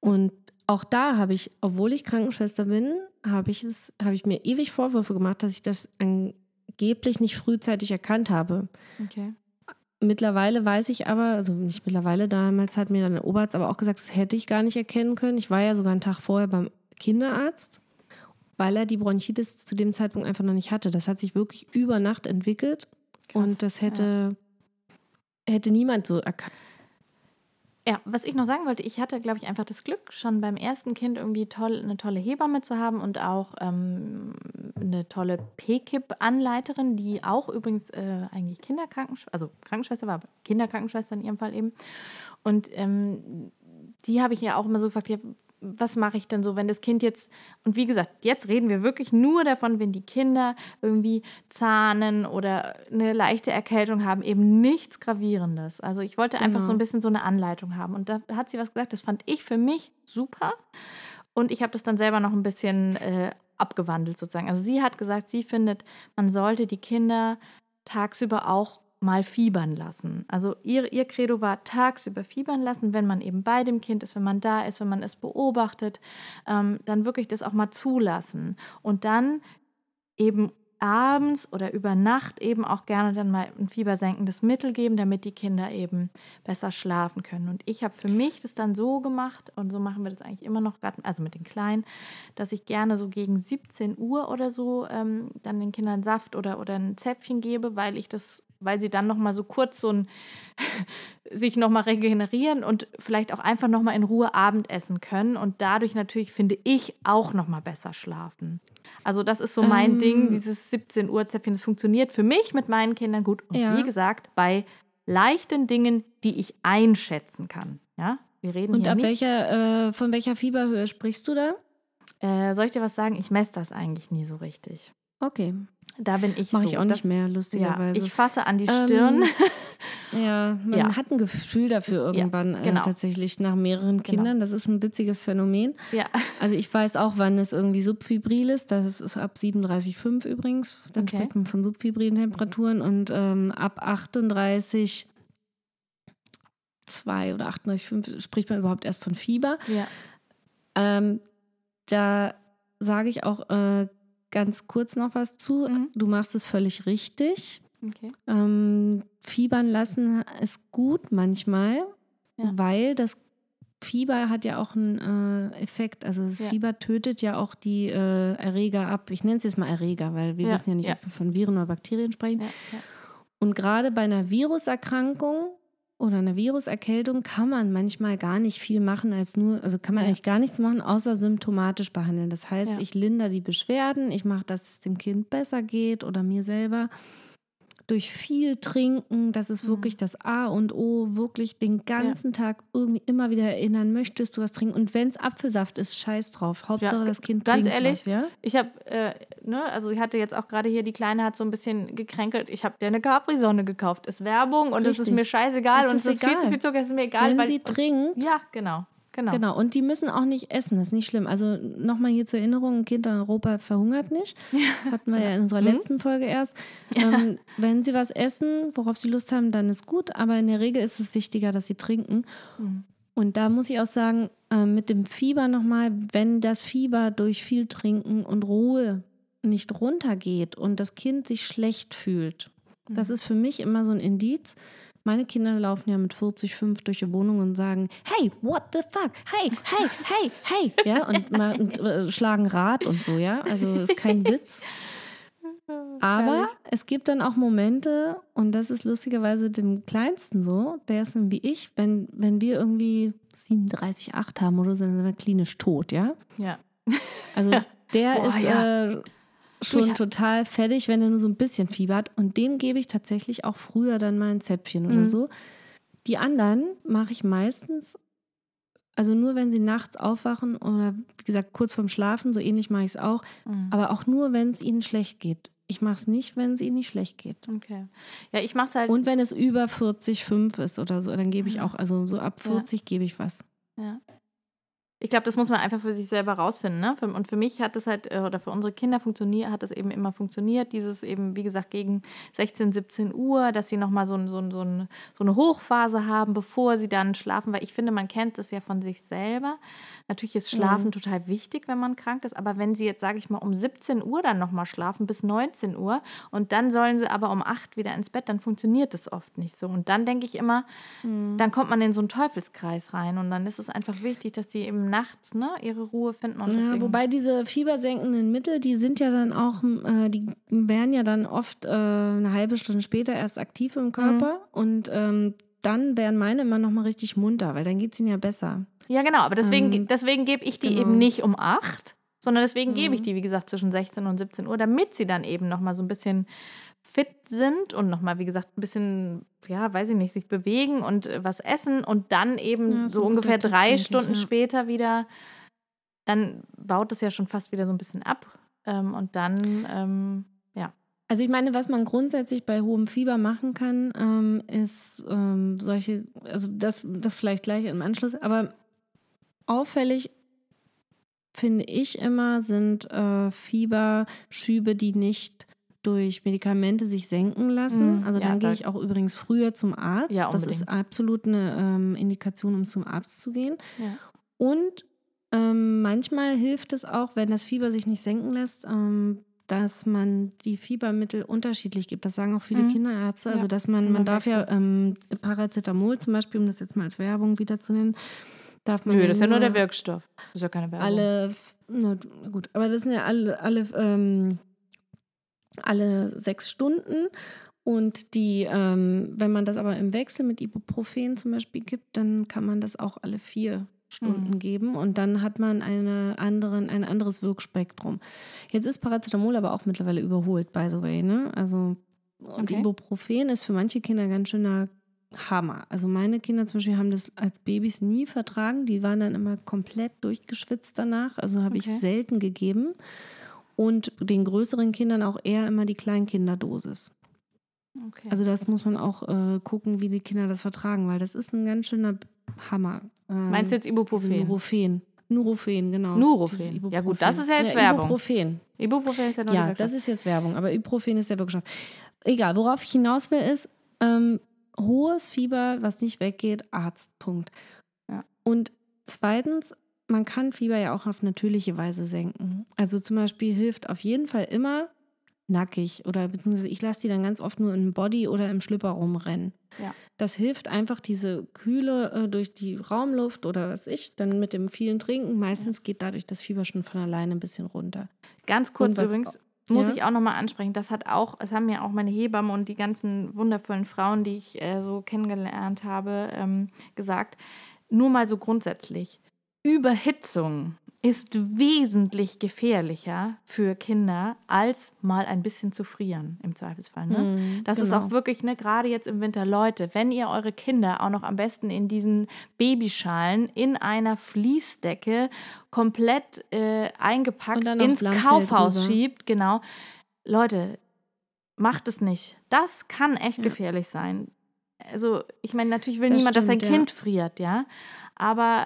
Und auch da habe ich, obwohl ich Krankenschwester bin, habe ich es, habe ich mir ewig Vorwürfe gemacht, dass ich das angeblich nicht frühzeitig erkannt habe. Okay. Mittlerweile weiß ich aber, also nicht mittlerweile, damals hat mir dann der Oberarzt aber auch gesagt, das hätte ich gar nicht erkennen können. Ich war ja sogar einen Tag vorher beim Kinderarzt weil er die Bronchitis zu dem Zeitpunkt einfach noch nicht hatte. Das hat sich wirklich über Nacht entwickelt Krass, und das hätte, ja. hätte niemand so erkannt. Ja, was ich noch sagen wollte, ich hatte, glaube ich, einfach das Glück, schon beim ersten Kind irgendwie toll, eine tolle Hebamme zu haben und auch ähm, eine tolle PKIP-Anleiterin, die auch übrigens äh, eigentlich Kinderkrankenschwester, also Krankenschwester war, aber Kinderkrankenschwester in ihrem Fall eben. Und ähm, die habe ich ja auch immer so gefragt, ja, was mache ich denn so, wenn das Kind jetzt, und wie gesagt, jetzt reden wir wirklich nur davon, wenn die Kinder irgendwie zahnen oder eine leichte Erkältung haben, eben nichts Gravierendes. Also ich wollte einfach so Genau. ein bisschen so eine Anleitung haben. Und da hat sie was gesagt, das fand ich für mich super. Und ich habe das dann selber noch ein bisschen äh, abgewandelt sozusagen. Also sie hat gesagt, sie findet, man sollte die Kinder tagsüber auch mal fiebern lassen. Also ihr, ihr Credo war tagsüber fiebern lassen, wenn man eben bei dem Kind ist, wenn man da ist, wenn man es beobachtet, ähm, dann wirklich das auch mal zulassen. Und dann eben abends oder über Nacht eben auch gerne dann mal ein fiebersenkendes Mittel geben, damit die Kinder eben besser schlafen können. Und ich habe für mich das dann so gemacht, und so machen wir das eigentlich immer noch, also mit den Kleinen, dass ich gerne so gegen 17 Uhr oder so ähm, dann den Kindern Saft oder, oder ein Zäpfchen gebe, weil ich das, weil sie dann noch mal so kurz so ein sich noch mal regenerieren und vielleicht auch einfach noch mal in Ruhe Abendessen können und dadurch natürlich finde ich auch noch mal besser schlafen. Also das ist so mein Ähm. Ding, dieses 17 Uhr Zäpfchen. Das funktioniert für mich mit meinen Kindern gut und Ja. wie gesagt bei leichten Dingen, die ich einschätzen kann. Ja, wir reden Und ab nicht. welcher, äh, von welcher Fieberhöhe sprichst du da? Äh, soll ich dir was sagen? Ich messe das eigentlich nie so richtig. Okay. Da bin ich Mache so. ich auch nicht das, mehr, Ja, lustigerweise. ich fasse an die Ähm, Stirn. Ja, man Ja. hat ein Gefühl dafür irgendwann genau. äh, tatsächlich nach mehreren Kindern. Das ist ein witziges Phänomen. ja. Also ich weiß auch, wann es irgendwie subfibril ist. Das ist ab 37,5 übrigens. Dann Okay. spricht man von subfibrilen Temperaturen. Und ähm, ab 38,2 oder 38,5 spricht man überhaupt erst von Fieber. ja. Ähm, da sage ich auch äh, ganz kurz noch was zu. Mhm. Du machst es völlig richtig. Okay. Ähm, fiebern lassen ist gut manchmal, Ja. weil das Fieber hat ja auch einen äh, Effekt. Also das Ja. Fieber tötet ja auch die äh, Erreger ab. Ich nenne es jetzt mal Erreger, weil wir Ja, wissen ja nicht, ob wir von Viren oder Bakterien sprechen. Und gerade bei einer Viruserkrankung oder einer Viruserkältung kann man manchmal gar nicht viel machen als nur, also kann man Ja. eigentlich gar nichts machen, außer symptomatisch behandeln. Das heißt, Ja. ich lindere die Beschwerden, ich mache, dass es dem Kind besser geht oder mir selber. Durch viel Trinken, das ist Mhm. wirklich das A und O, wirklich den ganzen Tag irgendwie immer wieder erinnern, möchtest du was trinken? Und wenn es Apfelsaft ist, scheiß drauf. Hauptsache, Ja, das Kind ganz trinkt ehrlich, was, ja? Ich habe, äh, ne, also ich hatte jetzt auch gerade hier, die Kleine hat so ein bisschen gekränkelt. Ich habe dir eine Capri-Sonne gekauft. Ist Werbung und es ist mir scheißegal Es und ist es ist viel egal. zu viel Zucker, es ist mir egal. wenn weil, sie trinkt, ja, genau, genau. Genau, und die müssen auch nicht essen, das ist nicht schlimm. Also nochmal hier zur Erinnerung, ein Kind in Europa verhungert nicht. Das hatten wir ja in unserer Mhm. letzten Folge erst. Ähm, wenn sie was essen, worauf sie Lust haben, dann ist gut, aber in der Regel ist es wichtiger, dass sie trinken. Mhm. Und da muss ich auch sagen, ähm, mit dem Fieber nochmal, wenn das Fieber durch viel Trinken und Ruhe nicht runtergeht und das Kind sich schlecht fühlt, das Mhm. ist für mich immer so ein Indiz. Meine Kinder laufen ja mit 40, 5 durch die Wohnung und sagen, hey, what the fuck? Hey, hey, hey, hey. Ja, und, mal, und äh, schlagen Rad und so, ja. Also ist kein Witz. Aber es gibt dann auch Momente, und das ist lustigerweise dem Kleinsten so, der ist wie ich, wenn, wenn wir irgendwie 37,8 haben oder so, dann sind wir klinisch tot, ja. Ja. Also der Boah, ist ja. äh, schon ich total fertig, wenn er nur so ein bisschen Fieber hat. Und dem gebe ich tatsächlich auch früher dann mal ein Zäpfchen oder Mhm. so. Die anderen mache ich meistens, also nur wenn sie nachts aufwachen oder wie gesagt kurz vorm Schlafen, so ähnlich mache ich es auch, Mhm. aber auch nur, wenn es ihnen schlecht geht. Ich mache es nicht, wenn es ihnen nicht schlecht geht. Okay. Ja, ich mache es halt. Und wenn es über 40,5 ist oder so, dann gebe ich Mhm. auch, also so ab Ja. 40 gebe ich was. Ja. Ich glaube, das muss man einfach für sich selber rausfinden. Ne? Und für mich hat das halt, äh, oder für unsere Kinder funktioniert, hat das eben immer funktioniert. Dieses eben, wie gesagt, gegen 16, 17 Uhr, dass sie nochmal so, so, so, so eine Hochphase haben, bevor sie dann schlafen. Weil ich finde, man kennt das ja von sich selber. Natürlich ist Schlafen Mhm. total wichtig, wenn man krank ist. Aber wenn sie jetzt, sage ich mal, um 17 Uhr dann nochmal schlafen, bis 19 Uhr, und dann sollen sie aber um 8 wieder ins Bett, dann funktioniert das oft nicht so. Und dann denke ich immer, dann kommt man in so einen Teufelskreis rein. Und dann ist es einfach wichtig, dass die eben nachts ne, ihre Ruhe finden. Und Ja, wobei diese fiebersenkenden Mittel, die sind ja dann auch, äh, die werden ja dann oft äh, eine halbe Stunde später erst aktiv im Körper und ähm, dann werden meine immer noch mal richtig munter, weil dann geht es ihnen ja besser. ja, genau. Aber deswegen, Ähm, deswegen gebe ich die genau. eben nicht um 8, sondern deswegen gebe ich Mhm. die, wie gesagt, zwischen 16 und 17 Uhr, damit sie dann eben nochmal so ein bisschen fit sind und nochmal, wie gesagt, ein bisschen, ja, weiß ich nicht, sich bewegen und äh, was essen und dann eben Ja, so ungefähr Tipp, drei denke ich, Stunden ja. später wieder dann baut es ja schon fast wieder so ein bisschen ab. Ähm, und dann, ähm. Also ich meine, was man grundsätzlich bei hohem Fieber machen kann, ähm, ist ähm, solche, also das, das vielleicht gleich im Anschluss, aber auffällig finde ich immer, sind äh, Fieberschübe, die nicht durch Medikamente sich senken lassen. Mm, also ja, dann gehe ich auch übrigens früher zum Arzt. Ja, das ist absolut eine ähm, Indikation, um zum Arzt zu gehen. Ja. Und ähm, manchmal hilft es auch, wenn das Fieber sich nicht senken lässt, ähm, dass man die Fiebermittel unterschiedlich gibt. Das sagen auch viele Mhm. Kinderärzte. Also dass man, man darf ja ähm, Paracetamol zum Beispiel, um das jetzt mal als Werbung wieder zu nennen, darf man Nö, das ist ja nur der Wirkstoff. Das ist ja keine Werbung. alle, na gut, aber das sind ja alle, alle, ähm, alle sechs Stunden. Und die, ähm, wenn man das aber im Wechsel mit Ibuprofen zum Beispiel gibt, dann kann man das auch alle vier Stunden Mhm. geben und dann hat man eine anderen, ein anderes Wirkspektrum. Jetzt ist Paracetamol aber auch mittlerweile überholt, by the way. Ne? Also, und Okay. Ibuprofen ist für manche Kinder ganz schöner Hammer. Also meine Kinder zum Beispiel haben das als Babys nie vertragen. Die waren dann immer komplett durchgeschwitzt danach. Also habe ich Okay. selten gegeben. Und den größeren Kindern auch eher immer die Kleinkinderdosis. Okay. Also das muss man auch äh, gucken, wie die Kinder das vertragen, weil das ist ein ganz schöner Hammer. Ähm, Meinst du jetzt Ibuprofen? Nurofen. Nurofen, genau. Nurofen. Ja gut, das ist ja jetzt ja, Werbung. Ibuprofen. Ibuprofen ist ja nur Ja, das ist jetzt Werbung, aber Ibuprofen ist der Wirkstoff. Egal, worauf ich hinaus will, ist ähm, hohes Fieber, was nicht weggeht, Arzt, Punkt. Ja. Und zweitens, man kann Fieber ja auch auf natürliche Weise senken. Also zum Beispiel hilft auf jeden Fall immer nackig oder beziehungsweise ich lasse die dann ganz oft nur im Body oder im Schlüpper rumrennen. Ja. Das hilft einfach diese Kühle äh, durch die Raumluft oder was ich, dann mit dem vielen Trinken. Meistens geht dadurch das Fieber schon von alleine ein bisschen runter. Ganz kurz was- übrigens, muss Ja? ich auch nochmal ansprechen, das hat auch, es haben ja auch meine Hebamme und die ganzen wundervollen Frauen, die ich äh, so kennengelernt habe, ähm, gesagt. Nur mal so grundsätzlich. Überhitzung ist wesentlich gefährlicher für Kinder, als mal ein bisschen zu frieren, im Zweifelsfall. Ne? Mhm, Das ist genau. auch wirklich, ne, gerade jetzt im Winter, Leute, wenn ihr eure Kinder auch noch am besten in diesen Babyschalen in einer Fließdecke komplett äh, eingepackt ins Kaufhaus rüber. schiebt, genau. Leute, macht es nicht. Das kann echt Ja. gefährlich sein. Also, ich meine, natürlich will Das niemand, dass sein stimmt, ja. Kind friert, ja. Aber,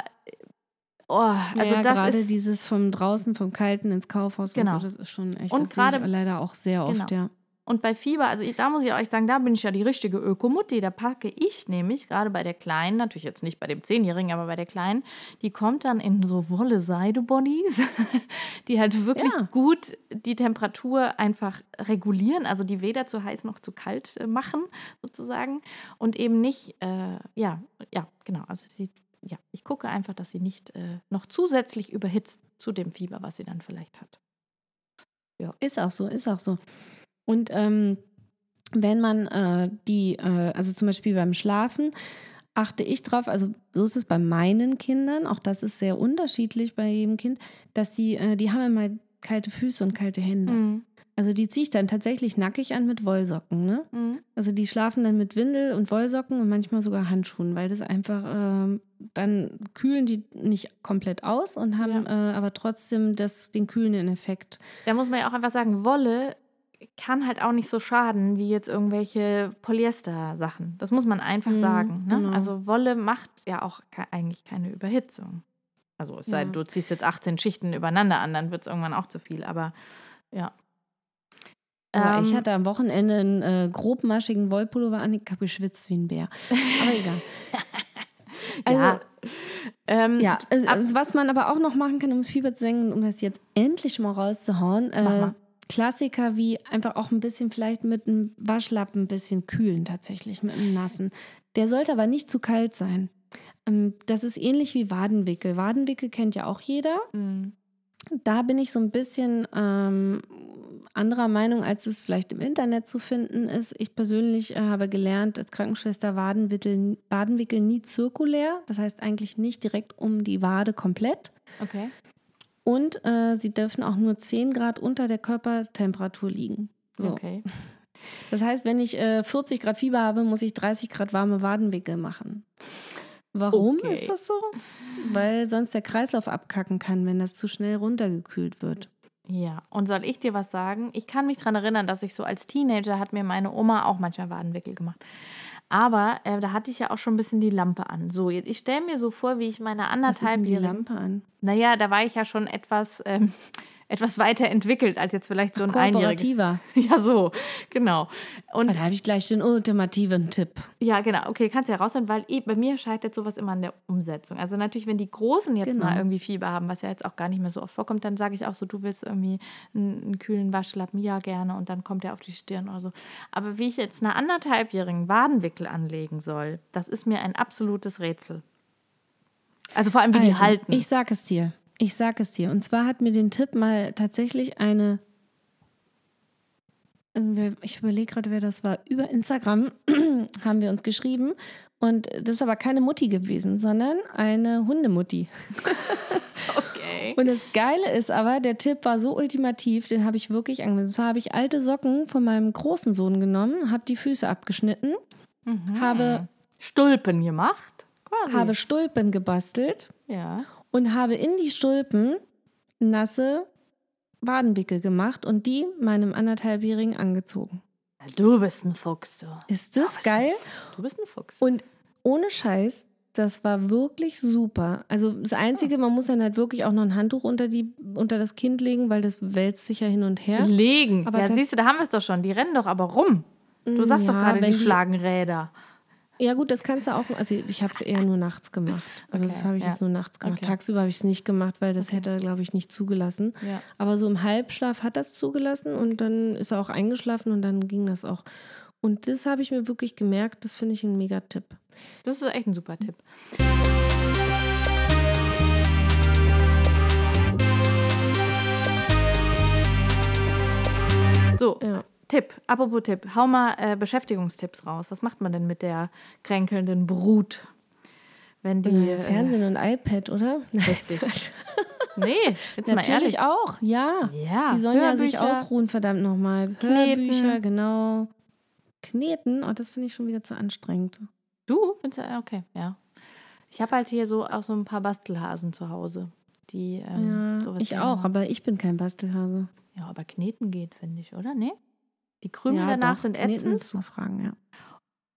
oh, also ja, das gerade ist. dieses vom draußen, vom Kalten ins Kaufhaus Genau. und so, das ist schon echt. Und gerade- leider auch sehr oft, Genau. ja. Und bei Fieber, also da muss ich euch sagen, da bin ich ja die richtige Ökomutti. Da packe ich nämlich, gerade bei der Kleinen, natürlich jetzt nicht bei dem Zehnjährigen, aber bei der Kleinen, die kommt dann in so Wolle-Seide-Bodies, die halt wirklich Ja. gut die Temperatur einfach regulieren, also die weder zu heiß noch zu kalt äh, machen, sozusagen. Und eben nicht, äh, ja, ja, genau. Also sie, ja, ich gucke einfach, dass sie nicht äh, noch zusätzlich überhitzt zu dem Fieber, was sie dann vielleicht hat. Ist auch so, ist auch so. Und ähm, wenn man äh, die, äh, also zum Beispiel beim Schlafen, achte ich drauf, also so ist es bei meinen Kindern, auch das ist sehr unterschiedlich bei jedem Kind, dass die, äh, die haben immer kalte Füße und kalte Hände. Mhm. Also die ziehe ich dann tatsächlich nackig an mit Wollsocken, ne? Mhm. Also die schlafen dann mit Windel und Wollsocken und manchmal sogar Handschuhen, weil das einfach, ähm, dann kühlen die nicht komplett aus und haben äh, aber trotzdem das, den kühlenden Effekt. Da muss man ja auch einfach sagen, Wolle kann halt auch nicht so schaden wie jetzt irgendwelche Polyester-Sachen. Das muss man einfach Mhm, sagen. Ne? genau. Also Wolle macht ja auch ke eigentlich keine Überhitzung. Also es sei denn, Ja. du ziehst jetzt 18 Schichten übereinander an, dann wird es irgendwann auch zu viel. Aber ja. Aber ich Ähm, hatte am Wochenende einen äh, grobmaschigen Wollpullover an, ich habe geschwitzt wie ein Bär. Aber egal. Also, ja. Ähm, Ja, also, also was man aber auch noch machen kann, um das Fieber zu senken, um das jetzt endlich mal rauszuhauen, äh, mal. Klassiker wie einfach auch ein bisschen vielleicht mit einem Waschlappen ein bisschen kühlen tatsächlich, mit einem nassen. Der sollte aber nicht zu kalt sein. Ähm, das ist ähnlich wie Wadenwickel. Wadenwickel kennt ja auch jeder. Mhm. Da bin ich so ein bisschen ähm, anderer Meinung, als es vielleicht im Internet zu finden ist. Ich persönlich äh, habe gelernt, als Krankenschwester Wadenwickel, Wadenwickel nie zirkulär. Das heißt eigentlich nicht direkt um die Wade komplett. Okay. Und äh, sie dürfen auch nur 10 Grad unter der Körpertemperatur liegen. So. Okay. Das heißt, wenn ich äh, 40 Grad Fieber habe, muss ich 30 Grad warme Wadenwickel machen. Warum Okay. ist das so? Weil sonst der Kreislauf abkacken kann, wenn das zu schnell runtergekühlt wird. Ja, und soll ich dir was sagen? Ich kann mich daran erinnern, dass ich so als Teenager hat mir meine Oma auch manchmal Wadenwickel gemacht. Aber äh, da hatte ich ja auch schon ein bisschen die Lampe an. So, jetzt, ich stelle mir so vor, wie ich meine Was ist denn die. Lampe an? Naja, da war ich ja schon etwas, ähm, etwas weiter entwickelt als jetzt vielleicht so ein einjähriges. Kooperativer. Ja, so, genau. Und Da habe ich gleich den ultimativen Tipp. ja, genau, okay, kannst ja rausholen, weil eh, bei mir scheitert sowas immer an der Umsetzung. Also natürlich, wenn die Großen jetzt Genau. mal irgendwie Fieber haben, was ja jetzt auch gar nicht mehr so oft vorkommt, dann sage ich auch so, du willst irgendwie einen, einen kühlen Waschlappen, ja gerne, und dann kommt der auf die Stirn oder so. Aber wie ich jetzt einer anderthalbjährigen Wadenwickel anlegen soll, das ist mir ein absolutes Rätsel. Also vor allem, wie die Also, halten. Ich sag es dir. Ich sag es dir. Und zwar hat mir den Tipp mal tatsächlich eine. äh, Ich überlege gerade, wer das war. Über Instagram haben wir uns geschrieben. Und das ist aber keine Mutti gewesen, sondern eine Hundemutti. okay. Und das Geile ist aber, der Tipp war so ultimativ, den habe ich wirklich angewendet. Und zwar habe ich alte Socken von meinem großen Sohn genommen, habe die Füße abgeschnitten, habe, Stulpen gemacht, quasi. habe Stulpen gebastelt ja. Und habe in die Stulpen nasse Wadenwickel gemacht und die meinem anderthalbjährigen angezogen. Du bist ein Fuchs, du. Ist das ein geil? Du bist ein Fuchs. Und ohne Scheiß, das war wirklich super. Also das Einzige, man muss dann halt wirklich auch noch ein Handtuch unter, die, unter das Kind legen, weil das wälzt sich ja hin und her. Legen. Aber ja, siehst du, da haben wir es doch schon. Die rennen doch aber rum. Du sagst doch Ja, gerade, die die- schlagen Räder. Ja gut, das kannst du auch, also ich habe es eher nur nachts gemacht. Also das Okay, habe ich ja. jetzt nur nachts gemacht. Okay. Tagsüber habe ich es nicht gemacht, weil das hätte er, glaube ich, nicht zugelassen. Ja. Aber so im Halbschlaf hat es zugelassen und dann ist er auch eingeschlafen und dann ging das auch. Und das habe ich mir wirklich gemerkt, das finde ich ein Mega-Tipp. Das ist echt ein super Tipp. Tipp, apropos Tipp, hau mal äh, Beschäftigungstipps raus. Was macht man denn mit der kränkelnden Brut? Wenn die. Äh, Fernsehen und iPad, oder? Richtig. nee, jetzt mal Natürlich ehrlich. auch, ja. Ja, Die sollen ja sich Hörbücher. ausruhen, verdammt nochmal. Kneten. Hörbücher, genau. Kneten, oh, das finde ich schon wieder zu anstrengend. Du? Findest du, okay, ja. Ich habe halt hier so auch so ein paar Bastelhasen zu Hause. Die ähm, Ja, sowas ich auch, machen. aber ich bin kein Bastelhase. Ja, aber kneten geht, finde ich, oder? Nee? Die Krümel ja, danach doch, sind ätzend. zu fragen, ja.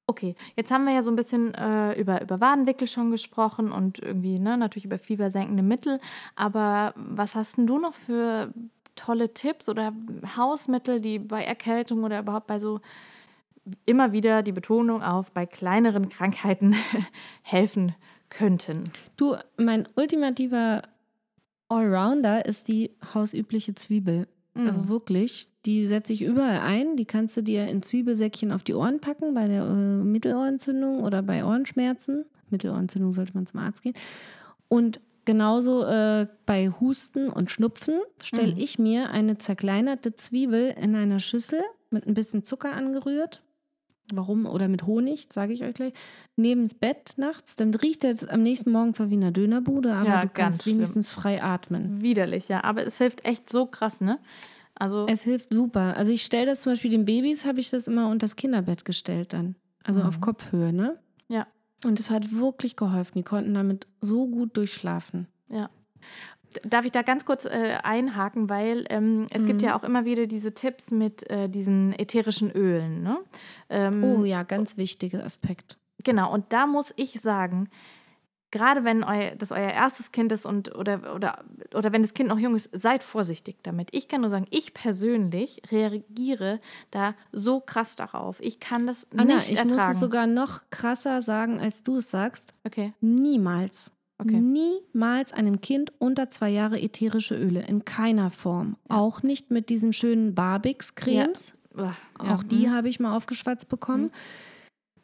Okay, jetzt haben wir ja so ein bisschen äh, über, über Wadenwickel schon gesprochen und irgendwie ne, natürlich über fiebersenkende Mittel. Aber was hast denn du noch für tolle Tipps oder Hausmittel, die bei Erkältung oder überhaupt bei so immer wieder die Betonung auf bei kleineren Krankheiten helfen könnten? Du, mein ultimativer Allrounder ist die hausübliche Zwiebel. Mhm. Also wirklich, die setze ich überall ein. Die kannst du dir in Zwiebelsäckchen auf die Ohren packen bei der äh, Mittelohrentzündung oder bei Ohrenschmerzen. Mittelohrentzündung sollte man zum Arzt gehen. Und genauso äh, bei Husten und Schnupfen stelle Mhm. ich mir eine zerkleinerte Zwiebel in einer Schüssel mit ein bisschen Zucker angerührt. Warum? Oder mit Honig, sage ich euch gleich. Neben's Bett nachts. Dann riecht er am nächsten Morgen zwar wie in einer Dönerbude, aber Ja, du kannst schlimm. wenigstens frei atmen. Widerlich, ja. Aber es hilft echt so krass, ne? Also, Es hilft super. Also ich stelle das zum Beispiel den Babys, habe ich das immer unter das Kinderbett gestellt dann. Also auf Kopfhöhe, ne? ja. Und es hat wirklich geholfen. Die konnten damit so gut durchschlafen. Ja. Darf ich da ganz kurz äh, einhaken, weil ähm, es Mhm. gibt ja auch immer wieder diese Tipps mit äh, diesen ätherischen Ölen. Ne? Ähm, Oh ja, ganz wichtiger Aspekt. Genau, und da muss ich sagen, gerade wenn eu, das euer erstes Kind ist und oder, oder, oder wenn das Kind noch jung ist, seid vorsichtig damit. Ich kann nur sagen, ich persönlich reagiere da so krass darauf. Ich kann das Anna, nicht ich ertragen. muss es sogar noch krasser sagen, als du es sagst. okay. Niemals. Okay. Niemals einem Kind unter zwei Jahre ätherische Öle. In keiner Form. Auch nicht mit diesen schönen Barbix-Cremes. Ja, Auch die mhm. habe ich mal aufgeschwatzt bekommen.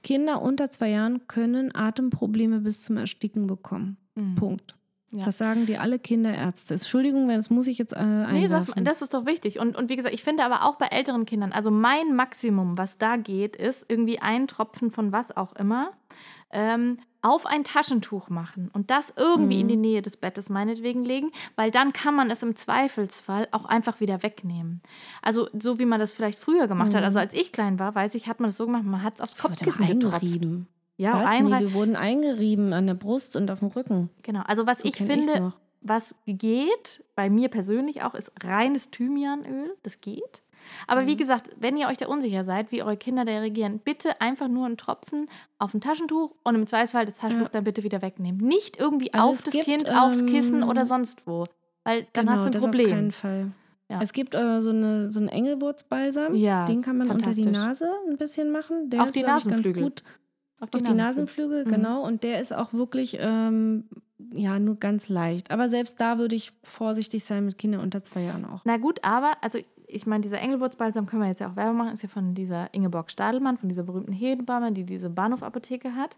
Kinder unter zwei Jahren können Atemprobleme bis zum Ersticken bekommen. Mhm. Punkt. Ja. Das sagen dir alle Kinderärzte. Entschuldigung, das muss ich jetzt äh, Nee, einwerfen. das ist doch wichtig. Und, und wie gesagt, ich finde aber auch bei älteren Kindern, also mein Maximum, was da geht, ist irgendwie ein Tropfen von was auch immer ähm, auf ein Taschentuch machen und das irgendwie Mhm. in die Nähe des Bettes meinetwegen legen, weil dann kann man es im Zweifelsfall auch einfach wieder wegnehmen. Also so wie man das vielleicht früher gemacht hat. Mhm. Also als ich klein war, weiß ich, hat man das so gemacht, man hat es aufs Kopfkissen eingerieben. Ja, einreiben. wir wurden eingerieben an der Brust und auf dem Rücken. Genau. Also was So ich finde, was geht, bei mir persönlich auch, ist reines Thymianöl. Das geht. Aber Mhm. wie gesagt, wenn ihr euch da unsicher seid, wie eure Kinder da reagieren, bitte einfach nur einen Tropfen auf ein Taschentuch und im Zweifelsfall das Taschentuch Ja. dann bitte wieder wegnehmen. Nicht irgendwie Also auf das gibt, Kind, aufs Kissen ähm, oder sonst wo. Weil dann genau, hast du ein das Auf Problem. keinen Fall. Ja. Es gibt äh, so, eine, so einen Engelwurzbalsam. Ja, Den kann man unter die. Nase ein bisschen machen. Der Auf ist, die glaub ich, ganz Nasenflügel. gut. Auf Auf die Nasenflügel, Mhm. genau. Und der ist auch wirklich, ähm, ja, nur ganz leicht. Aber selbst da würde ich vorsichtig sein mit Kindern unter zwei Jahren auch. Na gut, aber, also ich meine, dieser Engelwurzbalsam können wir jetzt ja auch Werbung machen, ist ja von dieser Ingeborg Stadelmann, von dieser berühmten Hebamme, die diese Bahnhofapotheke hat.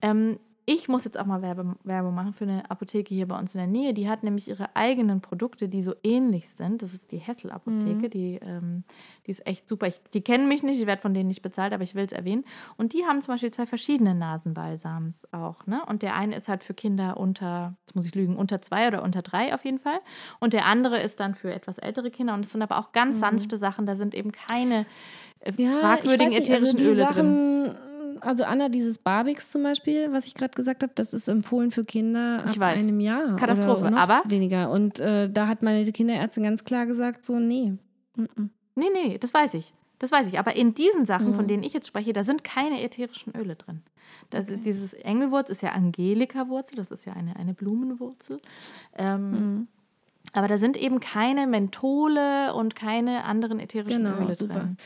Ähm, ich muss jetzt auch mal Werbe, Werbung machen für eine Apotheke hier bei uns in der Nähe. Die hat nämlich ihre eigenen Produkte, die so ähnlich sind. Das ist die Hessel-Apotheke. Mhm. Die, ähm, die ist echt super. Ich, die kennen mich nicht, ich werde von denen nicht bezahlt, aber ich will es erwähnen. Und die haben zum Beispiel zwei verschiedene Nasenbalsams auch. Ne? Und der eine ist halt für Kinder unter, jetzt muss ich lügen, unter zwei oder unter drei auf jeden Fall. Und der andere ist dann für etwas ältere Kinder. Und es sind aber auch ganz sanfte Sachen. Da sind eben keine äh, fragwürdigen nicht, ätherischen die Öle drin. Also Anna, dieses Barbix zum Beispiel, was ich gerade gesagt habe, das ist empfohlen für Kinder ab einem Jahr. Katastrophe, aber- weniger. Und äh, da hat meine Kinderärztin ganz klar gesagt, so nee. Mm-mm. Nee, nee, das weiß ich. Das weiß ich. Aber in diesen Sachen, von Mhm. denen ich jetzt spreche, da sind keine ätherischen Öle drin. Das, Okay. Dieses Engelwurz ist ja Angelika-Wurzel, das ist ja eine, eine Blumenwurzel. Ähm, Mhm. Aber da sind eben keine Menthole und keine anderen ätherischen Genau, Öle super. drin.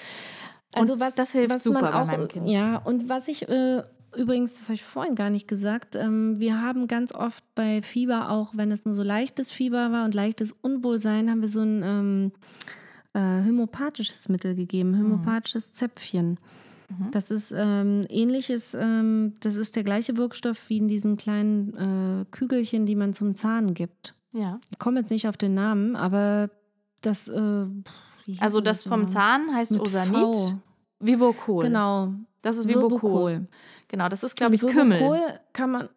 Also Und was, das hilft was super man bei auch, meinem Kind. Ja, und was ich äh, übrigens, das habe ich vorhin gar nicht gesagt, ähm, wir haben ganz oft bei Fieber auch, wenn es nur so leichtes Fieber war und leichtes Unwohlsein, haben wir so ein ähm, äh, homöopathisches Mittel gegeben, homöopathisches Zäpfchen. Mhm. Das ist ähm, ähnliches, ähm, das ist der gleiche Wirkstoff wie in diesen kleinen äh, Kügelchen, die man zum Zahn gibt. Ja. Ich komme jetzt nicht auf den Namen, aber das. Äh, Also das vom nochmal? Zahn heißt Mit Osanit. V. Vibocol. Genau. Das ist Vibocol. Genau, das ist, glaube ich, Kümmel. Vibocol kann man.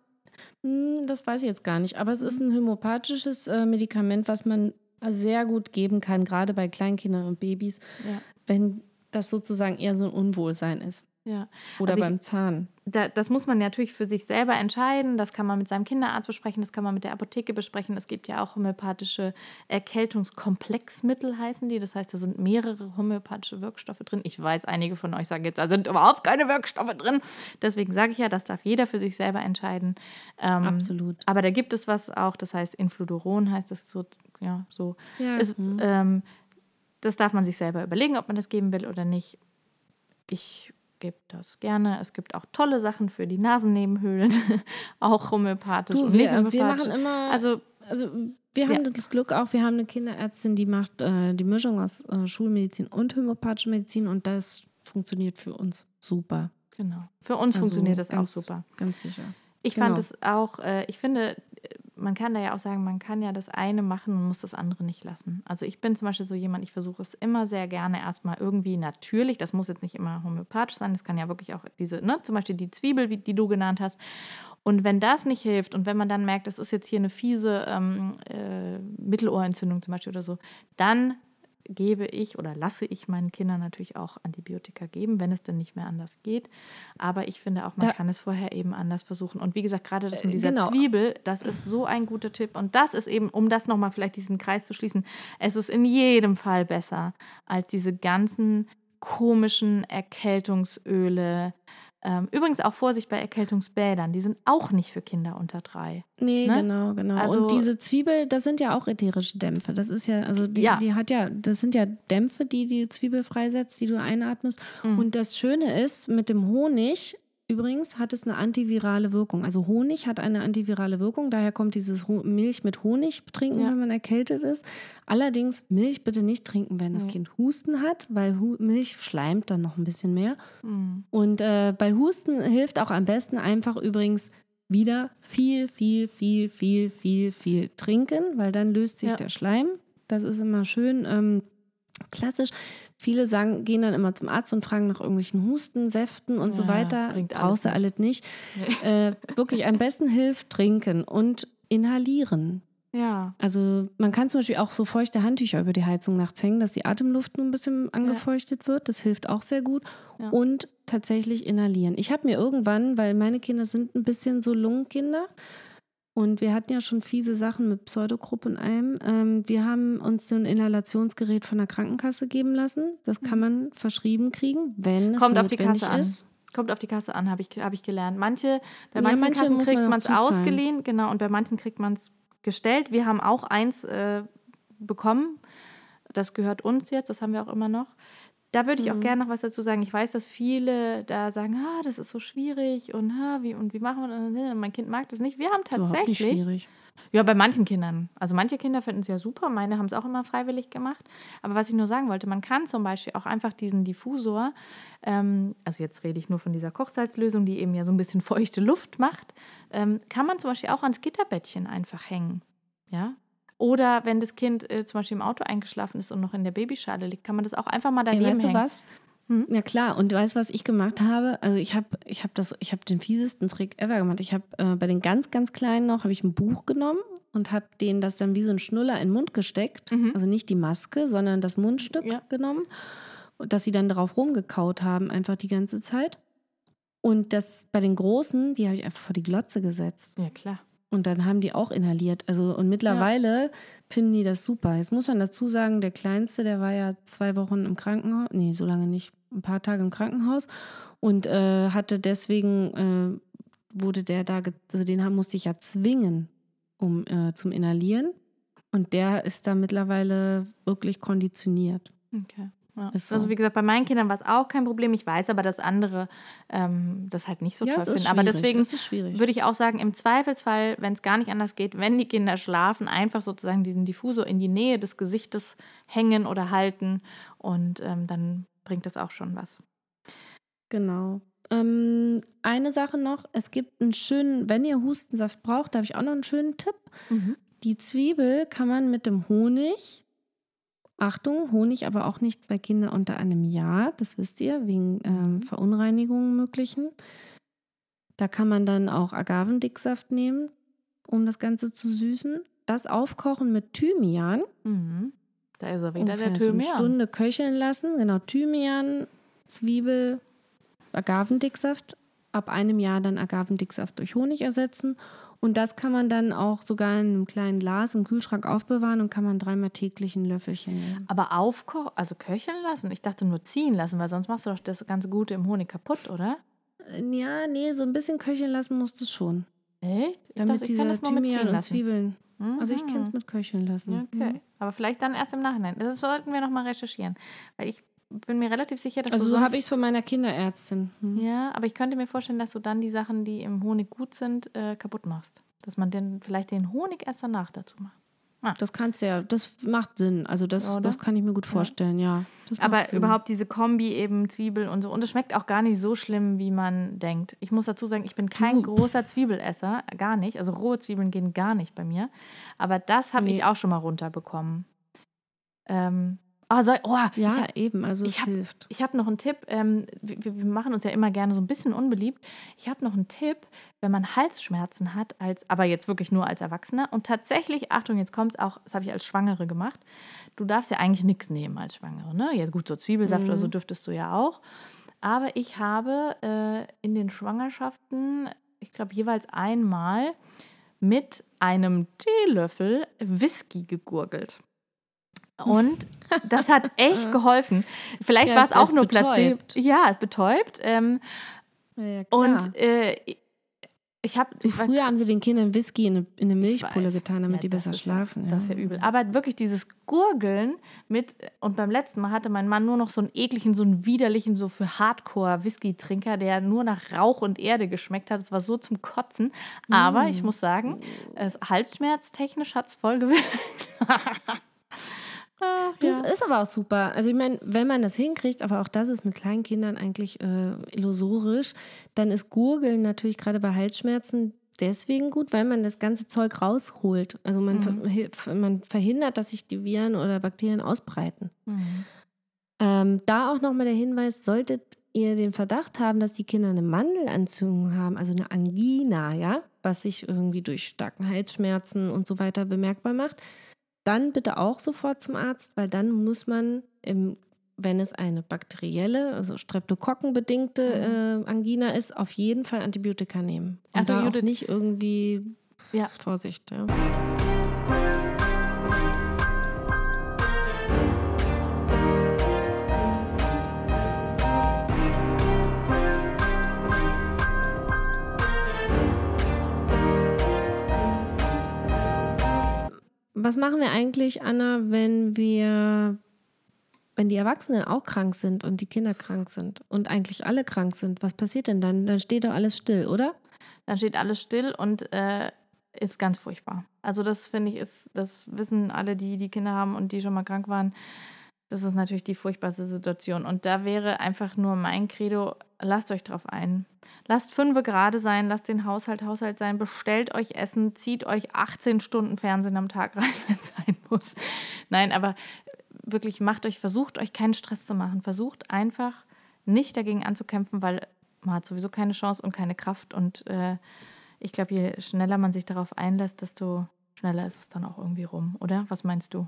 Hm, Das weiß ich jetzt gar nicht, aber es ist ein homöopathisches äh, Medikament, was man sehr gut geben kann, gerade bei Kleinkindern und Babys, Ja. wenn das sozusagen eher so ein Unwohlsein ist. Ja. Oder Also ich- beim Zahn. Da, das muss man natürlich für sich selber entscheiden. Das kann man mit seinem Kinderarzt besprechen, das kann man mit der Apotheke besprechen. Es gibt ja auch homöopathische Erkältungskomplexmittel, heißen die. Das heißt, da sind mehrere homöopathische Wirkstoffe drin. Ich weiß, einige von euch sagen jetzt, da sind überhaupt keine Wirkstoffe drin. Deswegen sage ich ja, das darf jeder für sich selber entscheiden. Ähm, Absolut. Aber da gibt es was auch, das heißt Infludoron, heißt das so, ja, so. Ja, Es, hm. ähm, das darf man sich selber überlegen, ob man das geben will oder nicht. Ich gebe das gerne. Es gibt auch tolle Sachen für die Nasennebenhöhlen, auch homöopathisch Du, und wir, nicht wir machen immer. also Also wir haben Ja. das Glück auch, wir haben eine Kinderärztin, die macht äh, die Mischung aus äh, Schulmedizin und homöopathischer Medizin und das funktioniert für uns super. genau. Für uns Also funktioniert das auch ganz- super. Ganz sicher. Ich Genau. fand es auch, äh, ich finde, man kann da ja auch sagen, man kann ja das eine machen und muss das andere nicht lassen. Also ich bin zum Beispiel so jemand, ich versuche es immer sehr gerne erstmal irgendwie natürlich, das muss jetzt nicht immer homöopathisch sein, das kann ja wirklich auch diese, ne, zum Beispiel die Zwiebel, wie, die du genannt hast. Und wenn das nicht hilft und wenn man dann merkt, das ist jetzt hier eine fiese ähm, äh, Mittelohrentzündung zum Beispiel oder so, dann gebe ich oder lasse ich meinen Kindern natürlich auch Antibiotika geben, wenn es denn nicht mehr anders geht. Aber ich finde auch, man Da- kann es vorher eben anders versuchen. Und wie gesagt, gerade das mit Äh, dieser genau. Zwiebel, das ist so ein guter Tipp. Und das ist eben, um das nochmal vielleicht diesen Kreis zu schließen, es ist in jedem Fall besser als diese ganzen komischen Erkältungsöle. Ähm, übrigens auch Vorsicht bei Erkältungsbädern, die sind auch nicht für Kinder unter drei. Nee, Ne? genau, genau. Also- und diese Zwiebel, das sind ja auch ätherische Dämpfe. Das ist ja, also die, Ja. die hat ja, das sind ja Dämpfe, die die Zwiebel freisetzt, die du einatmest. Mhm. Und das Schöne ist, mit dem Honig übrigens hat es eine antivirale Wirkung. Also Honig hat eine antivirale Wirkung, daher kommt dieses Ho Milch mit Honig trinken, Ja. wenn man erkältet ist. Allerdings Milch bitte nicht trinken, wenn das Nee. Kind Husten hat, weil Hu Milch schleimt dann noch ein bisschen mehr. Mhm. Und äh, bei Husten hilft auch am besten einfach übrigens wieder viel, viel, viel, viel, viel, viel trinken, weil dann löst sich Ja. der Schleim. Das ist immer schön ähm, klassisch. Viele sagen, gehen dann immer zum Arzt und fragen nach irgendwelchen Husten, Säften und so Ja, weiter. bringt Brauchst du alles nicht. Äh, wirklich am besten hilft trinken und inhalieren. Ja. Also man kann zum Beispiel auch so feuchte Handtücher über die Heizung nachts hängen, dass die Atemluft nur ein bisschen angefeuchtet wird. Das hilft auch sehr gut. Ja. Und tatsächlich inhalieren. Ich habe mir irgendwann, weil meine Kinder sind ein bisschen so Lungenkinder und wir hatten ja schon fiese Sachen mit Pseudogruppe und allem. Ähm, wir haben uns so ein Inhalationsgerät von der Krankenkasse geben lassen. Das kann man verschrieben kriegen, wenn es Mhm. Kommt auf die Kasse an. ist. Kommt auf die Kasse an, habe ich, hab ich gelernt. Manche, bei Ja, manchen manche Kassen kriegt man es ausgeliehen, genau, und bei manchen kriegt man es gestellt. Wir haben auch eins äh, bekommen. Das gehört uns jetzt, das haben wir auch immer noch. Da würde ich auch Mhm. gerne noch was dazu sagen. Ich weiß, dass viele da sagen, ah, das ist so schwierig und, ah, wie, und wie machen wir das? Mein Kind mag das nicht. Wir haben tatsächlich, schwierig. ja, bei manchen Kindern. Also manche Kinder finden es ja super, meine haben es auch immer freiwillig gemacht. Aber was ich nur sagen wollte, man kann zum Beispiel auch einfach diesen Diffusor, ähm, also jetzt rede ich nur von dieser Kochsalzlösung, die eben ja so ein bisschen feuchte Luft macht, ähm, kann man zum Beispiel auch ans Gitterbettchen einfach hängen. Ja. Oder wenn das Kind äh, zum Beispiel im Auto eingeschlafen ist und noch in der Babyschale liegt, kann man das auch einfach mal Ey, daneben weißt du hängen. was? Hm? Ja klar, und du weißt, was ich gemacht habe? Also ich habe ich hab das, ich habe den fiesesten Trick ever gemacht. Ich habe äh, bei den ganz, ganz Kleinen noch, habe ich ein Buch genommen und habe denen das dann wie so ein Schnuller in den Mund gesteckt. Mhm. Also nicht die Maske, sondern das Mundstück Ja. genommen. Und dass sie dann darauf rumgekaut haben, einfach die ganze Zeit. Und das bei den Großen, die habe ich einfach vor die Glotze gesetzt. Ja, klar. Und dann haben die auch inhaliert. Also, und mittlerweile finden die das super. Jetzt muss man dazu sagen, der Kleinste, der war ja zwei Wochen im Krankenhaus. Nee, so lange nicht. Ein paar Tage im Krankenhaus. Und äh, hatte deswegen, äh, wurde der da, also den haben- musste ich ja zwingen, um äh, zum Inhalieren. Und der ist da mittlerweile wirklich konditioniert. Okay. Ja. So. Also wie gesagt, bei meinen Kindern war es auch kein Problem. Ich weiß aber, dass andere ähm, das halt nicht so toll es ist finden. Aber deswegen würde ich auch sagen, im Zweifelsfall, wenn es gar nicht anders geht, wenn die Kinder schlafen, einfach sozusagen diesen Diffusor in die Nähe des Gesichtes hängen oder halten und ähm, dann bringt das auch schon was. Genau. Ähm, eine Sache noch, es gibt einen schönen, wenn ihr Hustensaft braucht, da habe ich auch noch einen schönen Tipp. Die Zwiebel kann man mit dem Honig, Achtung, Honig aber auch nicht bei Kindern unter einem Jahr, das wisst ihr, wegen ähm, Verunreinigungen möglichen. Da kann man dann auch Agavendicksaft nehmen, um das Ganze zu süßen. Das aufkochen mit Thymian, Mhm. Da ist er wieder ungefähr der so eine Thymian. Stunde köcheln lassen. Genau, Thymian, Zwiebel, Agavendicksaft. Ab einem Jahr dann Agavendicksaft durch Honig ersetzen. Und das kann man dann auch sogar in einem kleinen Glas im Kühlschrank aufbewahren und kann man dreimal täglich ein Löffelchen nehmen. Aber aufkochen, also köcheln lassen? Ich dachte nur ziehen lassen, weil sonst machst du doch das ganze Gute im Honig kaputt, oder? Äh, Ja, nee, so ein bisschen köcheln lassen musst du schon. Echt? Ich Damit dachte, ich diese kann das Thymian und lassen. Zwiebeln. Also ich Mhm. kenne es mit köcheln lassen. Okay, aber vielleicht dann erst im Nachhinein. Das sollten wir nochmal recherchieren. Weil ich bin mir relativ sicher, dass Also du so sonst... habe ich es von meiner Kinderärztin. Hm. Ja, aber ich könnte mir vorstellen, dass du dann die Sachen, die im Honig gut sind, äh, kaputt machst. Dass man den, vielleicht den Honig erst danach dazu macht. Das kannst du ja, das macht Sinn. Also das, Oder? das kann ich mir gut vorstellen, ja. Das Aber Sinn. überhaupt diese Kombi eben Zwiebel und so. Und es schmeckt auch gar nicht so schlimm, wie man denkt. Ich muss dazu sagen, ich bin kein Du. großer Zwiebelesser. Gar nicht. Also rohe Zwiebeln gehen gar nicht bei mir. Aber das habe Nee. ich auch schon mal runterbekommen. Ähm, oh, soll, oh, Ja, ich hab, eben, also ich es hab- hilft. Ich habe noch einen Tipp. Ähm, wir, wir machen uns ja immer gerne so ein bisschen unbeliebt. Ich habe noch einen Tipp, wenn man Halsschmerzen hat, als, aber jetzt wirklich nur als Erwachsener. Und tatsächlich, Achtung, jetzt kommt auch, das habe ich als Schwangere gemacht. Du darfst ja eigentlich nichts nehmen als Schwangere. Ne? Ja, gut, so Zwiebelsaft Mhm. oder so dürftest du ja auch. Aber ich habe äh, in den Schwangerschaften, ich glaube, jeweils einmal mit einem Teelöffel Whisky gegurgelt. Und das hat echt geholfen. Vielleicht Ja, war es auch nur Placebo. Ja, es betäubt. Ähm, Ja, und äh, ich habe. Früher haben sie den Kindern Whisky in eine, in eine Milchpulle getan, damit Ja, die besser ist ja- schlafen. Das ist ja übel. Aber wirklich dieses Gurgeln mit, und beim letzten Mal hatte mein Mann nur noch so einen ekligen, so einen widerlichen, so für Hardcore-Whisky-Trinker, der nur nach Rauch und Erde geschmeckt hat. Es war so zum Kotzen. Aber Mm. ich muss sagen, es, halsschmerztechnisch hat es voll gewirkt. Ach, Das ja. ist aber auch super. Also ich meine, wenn man das hinkriegt, aber auch das ist mit kleinen Kindern eigentlich äh, illusorisch, dann ist Gurgeln natürlich gerade bei Halsschmerzen deswegen gut, weil man das ganze Zeug rausholt. Also man, ver man verhindert, dass sich die Viren oder Bakterien ausbreiten. Mhm. Ähm, da auch nochmal der Hinweis, solltet ihr den Verdacht haben, dass die Kinder eine Mandelentzündung haben, also eine Angina, ja, was sich irgendwie durch starken Halsschmerzen und so weiter bemerkbar macht, dann bitte auch sofort zum Arzt, weil dann muss man, im, wenn es eine bakterielle, also streptokokkenbedingte äh, Angina ist, auf jeden Fall Antibiotika nehmen. Und Judith. nicht irgendwie Ja. Vorsicht. Ja. Was machen wir eigentlich, Anna, wenn wir, wenn die Erwachsenen auch krank sind und die Kinder krank sind und eigentlich alle krank sind? Was passiert denn dann? Dann steht doch alles still, oder? Dann steht alles still und äh, ist ganz furchtbar. Also das finde ich ist, das wissen alle, die die Kinder haben und die schon mal krank waren. Das ist natürlich die furchtbarste Situation. Und da wäre einfach nur mein Credo, lasst euch drauf ein. Lasst fünfe gerade sein, lasst den Haushalt Haushalt sein, bestellt euch Essen, zieht euch 18 Stunden Fernsehen am Tag rein, wenn es sein muss. Nein, aber wirklich macht euch, versucht euch keinen Stress zu machen. Versucht einfach nicht dagegen anzukämpfen, weil man hat sowieso keine Chance und keine Kraft. Und äh, ich glaube, je schneller man sich darauf einlässt, desto schneller ist es dann auch irgendwie rum, oder? Was meinst du?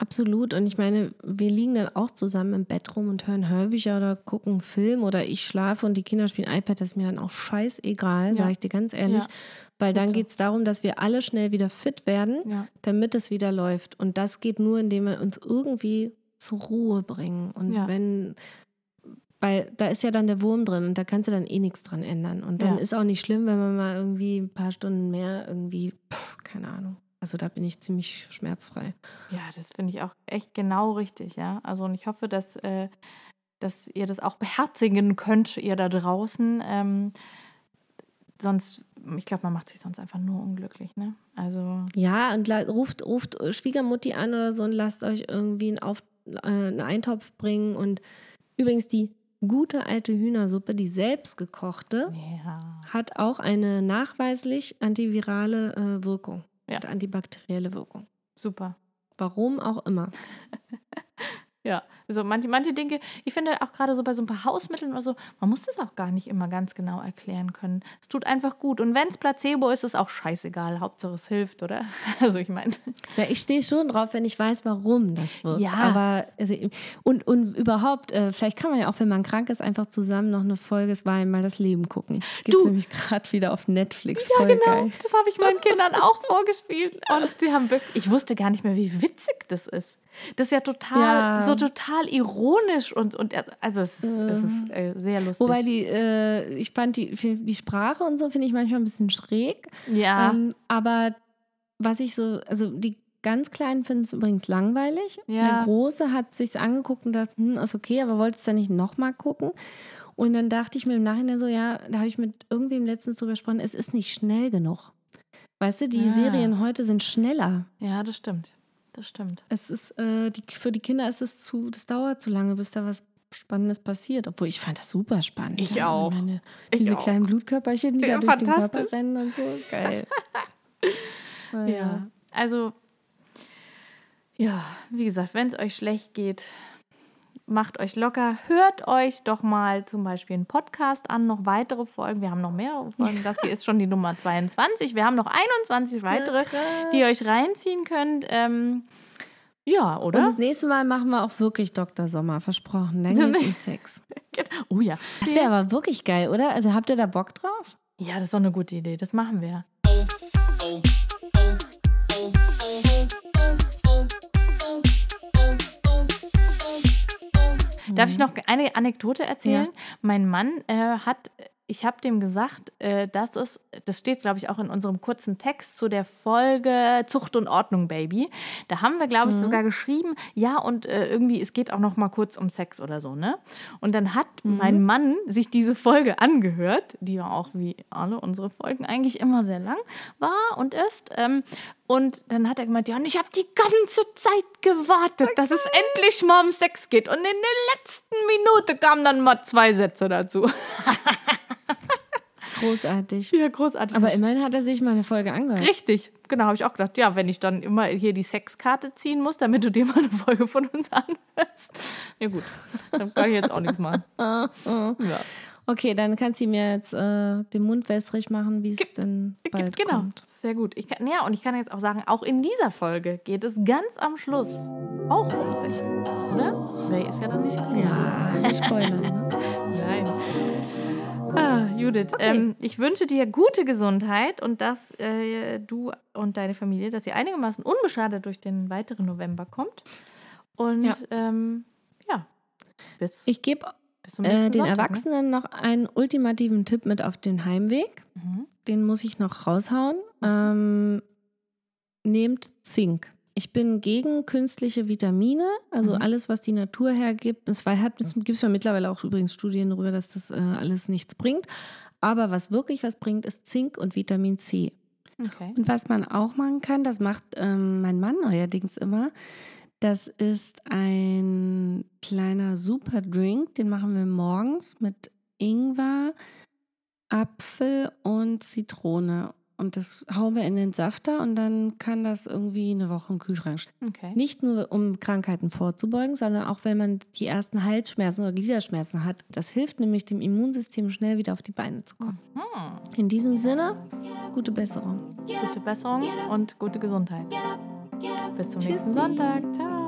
Absolut. Und ich meine, wir liegen dann auch zusammen im Bett rum und hören Hörbücher oder gucken einen Film oder ich schlafe und die Kinder spielen iPad. Das ist mir dann auch scheißegal, Ja. sage ich dir ganz ehrlich. Ja. Weil dann so. geht es darum, dass wir alle schnell wieder fit werden, Ja. damit es wieder läuft. Und das geht nur, indem wir uns irgendwie zur Ruhe bringen. Und Ja. wenn, weil da ist ja dann der Wurm drin und da kannst du dann eh nichts dran ändern. Und dann ist auch nicht schlimm, wenn man mal irgendwie ein paar Stunden mehr irgendwie, pff, keine Ahnung. Also da bin ich ziemlich schmerzfrei. Ja, das finde ich auch echt genau richtig, ja. Also und ich hoffe, dass, äh, dass ihr das auch beherzigen könnt, ihr da draußen. Ähm, sonst, ich glaube, man macht sich sonst einfach nur unglücklich, ne? Also, Ja, und ruft, ruft Schwiegermutti an oder so und lasst euch irgendwie einen, Auf, äh, einen Eintopf bringen. Und übrigens die gute alte Hühnersuppe, die selbstgekochte, ja. hat auch eine nachweislich antivirale äh, Wirkung. Ja. Und antibakterielle Wirkung. Super. Warum auch immer. Ja, also manche, manche Dinge, ich finde auch gerade so bei so ein paar Hausmitteln oder so, man muss das auch gar nicht immer ganz genau erklären können. Es tut einfach gut. Und wenn es Placebo ist, ist auch scheißegal. Hauptsache es hilft, oder? Also ich meine, Ja, ich stehe schon drauf, wenn ich weiß, warum das wirkt. Ja. Aber also, und, und überhaupt, äh, vielleicht kann man ja auch, wenn man krank ist, einfach zusammen noch eine Folge Es war einmal das Leben gucken. Gibt es nämlich gerade wieder auf Netflix. Ja, genau. geil. Das habe ich meinen Kindern auch vorgespielt. Und sie haben wirklich, ich wusste gar nicht mehr, wie witzig das ist. Das ist ja total, Ja. so total ironisch und, und also es ist, es ist äh, sehr lustig. Wobei die, äh, ich fand die, die Sprache und so finde ich manchmal ein bisschen schräg. ja, Ähm, aber was ich so, also die ganz Kleinen finden es übrigens langweilig. Ja. Der Große hat sich's angeguckt und dachte, hm, ist okay, aber wollte es dann nicht nochmal gucken. Und dann dachte ich mir im Nachhinein so, ja, da habe ich mit irgendwem letztens drüber gesprochen, es ist nicht schnell genug. Weißt du, die Ah. Serien heute sind schneller. ja, das stimmt. Das stimmt. Es ist, äh, die, für die Kinder ist es zu, das dauert zu lange, bis da was Spannendes passiert. Obwohl ich fand das super spannend. Ich ja. auch. meine, Ich diese auch. kleinen Blutkörperchen, die Ja, da durch den Körper rennen und so. Geil. Naja. Ja. Also, ja, wie gesagt, wenn es euch schlecht geht, macht euch locker. Hört euch doch mal zum Beispiel einen Podcast an, noch weitere Folgen. Wir haben noch mehrere Folgen. Das hier ist schon die Nummer 22. Wir haben noch 21 weitere, die ihr euch reinziehen könnt. Ähm, ja, Und oder? das nächste Mal machen wir auch wirklich Dr. Sommer, versprochen. Dann geht's um Sex. Oh ja. Das wäre aber wirklich geil, oder? Also habt ihr da Bock drauf? Ja, das ist doch eine gute Idee. Das machen wir. Darf ich noch eine Anekdote erzählen? Mein Mann äh, hat, ich habe dem gesagt, äh, dass es, das steht, glaube ich, auch in unserem kurzen Text zu der Folge Zucht und Ordnung, Baby. Da haben wir, glaube ich, sogar geschrieben, ja, und äh, irgendwie, es geht auch noch mal kurz um Sex oder so, ne? Und dann hat mein Mann sich diese Folge angehört, die ja auch wie alle unsere Folgen eigentlich immer sehr lang war und ist. Ähm, und dann hat er gemeint, ja, und ich habe die ganze Zeit gewartet, dass es endlich mal um Sex geht. Und in der letzten Minute kamen dann mal zwei Sätze dazu. Großartig. Ja, großartig. Aber immerhin hat er sich mal eine Folge angehört. Richtig, genau, habe ich auch gedacht. Ja, wenn ich dann immer hier die Sexkarte ziehen muss, damit du dir mal eine Folge von uns anhörst. Ja gut, dann kann ich jetzt auch nichts machen. Ja. Okay, dann kannst du mir jetzt äh, den Mund wässrig machen, wie es denn bald genau, kommt. sehr gut. Ich kann, ja, und ich kann jetzt auch sagen, auch in dieser Folge geht es ganz am Schluss auch um Sex, oder? Ray ist ja dann nicht Ja, nicht spoilern. Ne? Nein. Ah, Judith, ähm, ich wünsche dir gute Gesundheit und dass äh, du und deine Familie, dass ihr einigermaßen unbeschadet durch den weiteren November kommt. Und Ja. ähm, ja, bis, Ich gebe äh, den Sonntag, ne? Erwachsenen noch einen ultimativen Tipp mit auf den Heimweg. Mhm. Den muss ich noch raushauen. Ähm, nehmt Zink. Ich bin gegen künstliche Vitamine, also Mhm. alles, was die Natur hergibt. Es gibt es ja mittlerweile auch übrigens Studien darüber, dass das äh, alles nichts bringt. Aber was wirklich was bringt, ist Zink und Vitamin C. Okay. Und was man auch machen kann, das macht ähm, mein Mann neuerdings immer. Das ist ein kleiner Superdrink, den machen wir morgens mit Ingwer, Apfel und Zitrone. Und das hauen wir in den Safter und dann kann das irgendwie eine Woche im Kühlschrank stehen. okay. Nicht nur, um Krankheiten vorzubeugen, sondern auch, wenn man die ersten Halsschmerzen oder Gliederschmerzen hat. Das hilft nämlich dem Immunsystem schnell wieder auf die Beine zu kommen. Hm. In diesem Sinne, gute Besserung. Gute Besserung und gute Gesundheit. Bis zum nächsten Tschüssi. Sonntag. Ciao.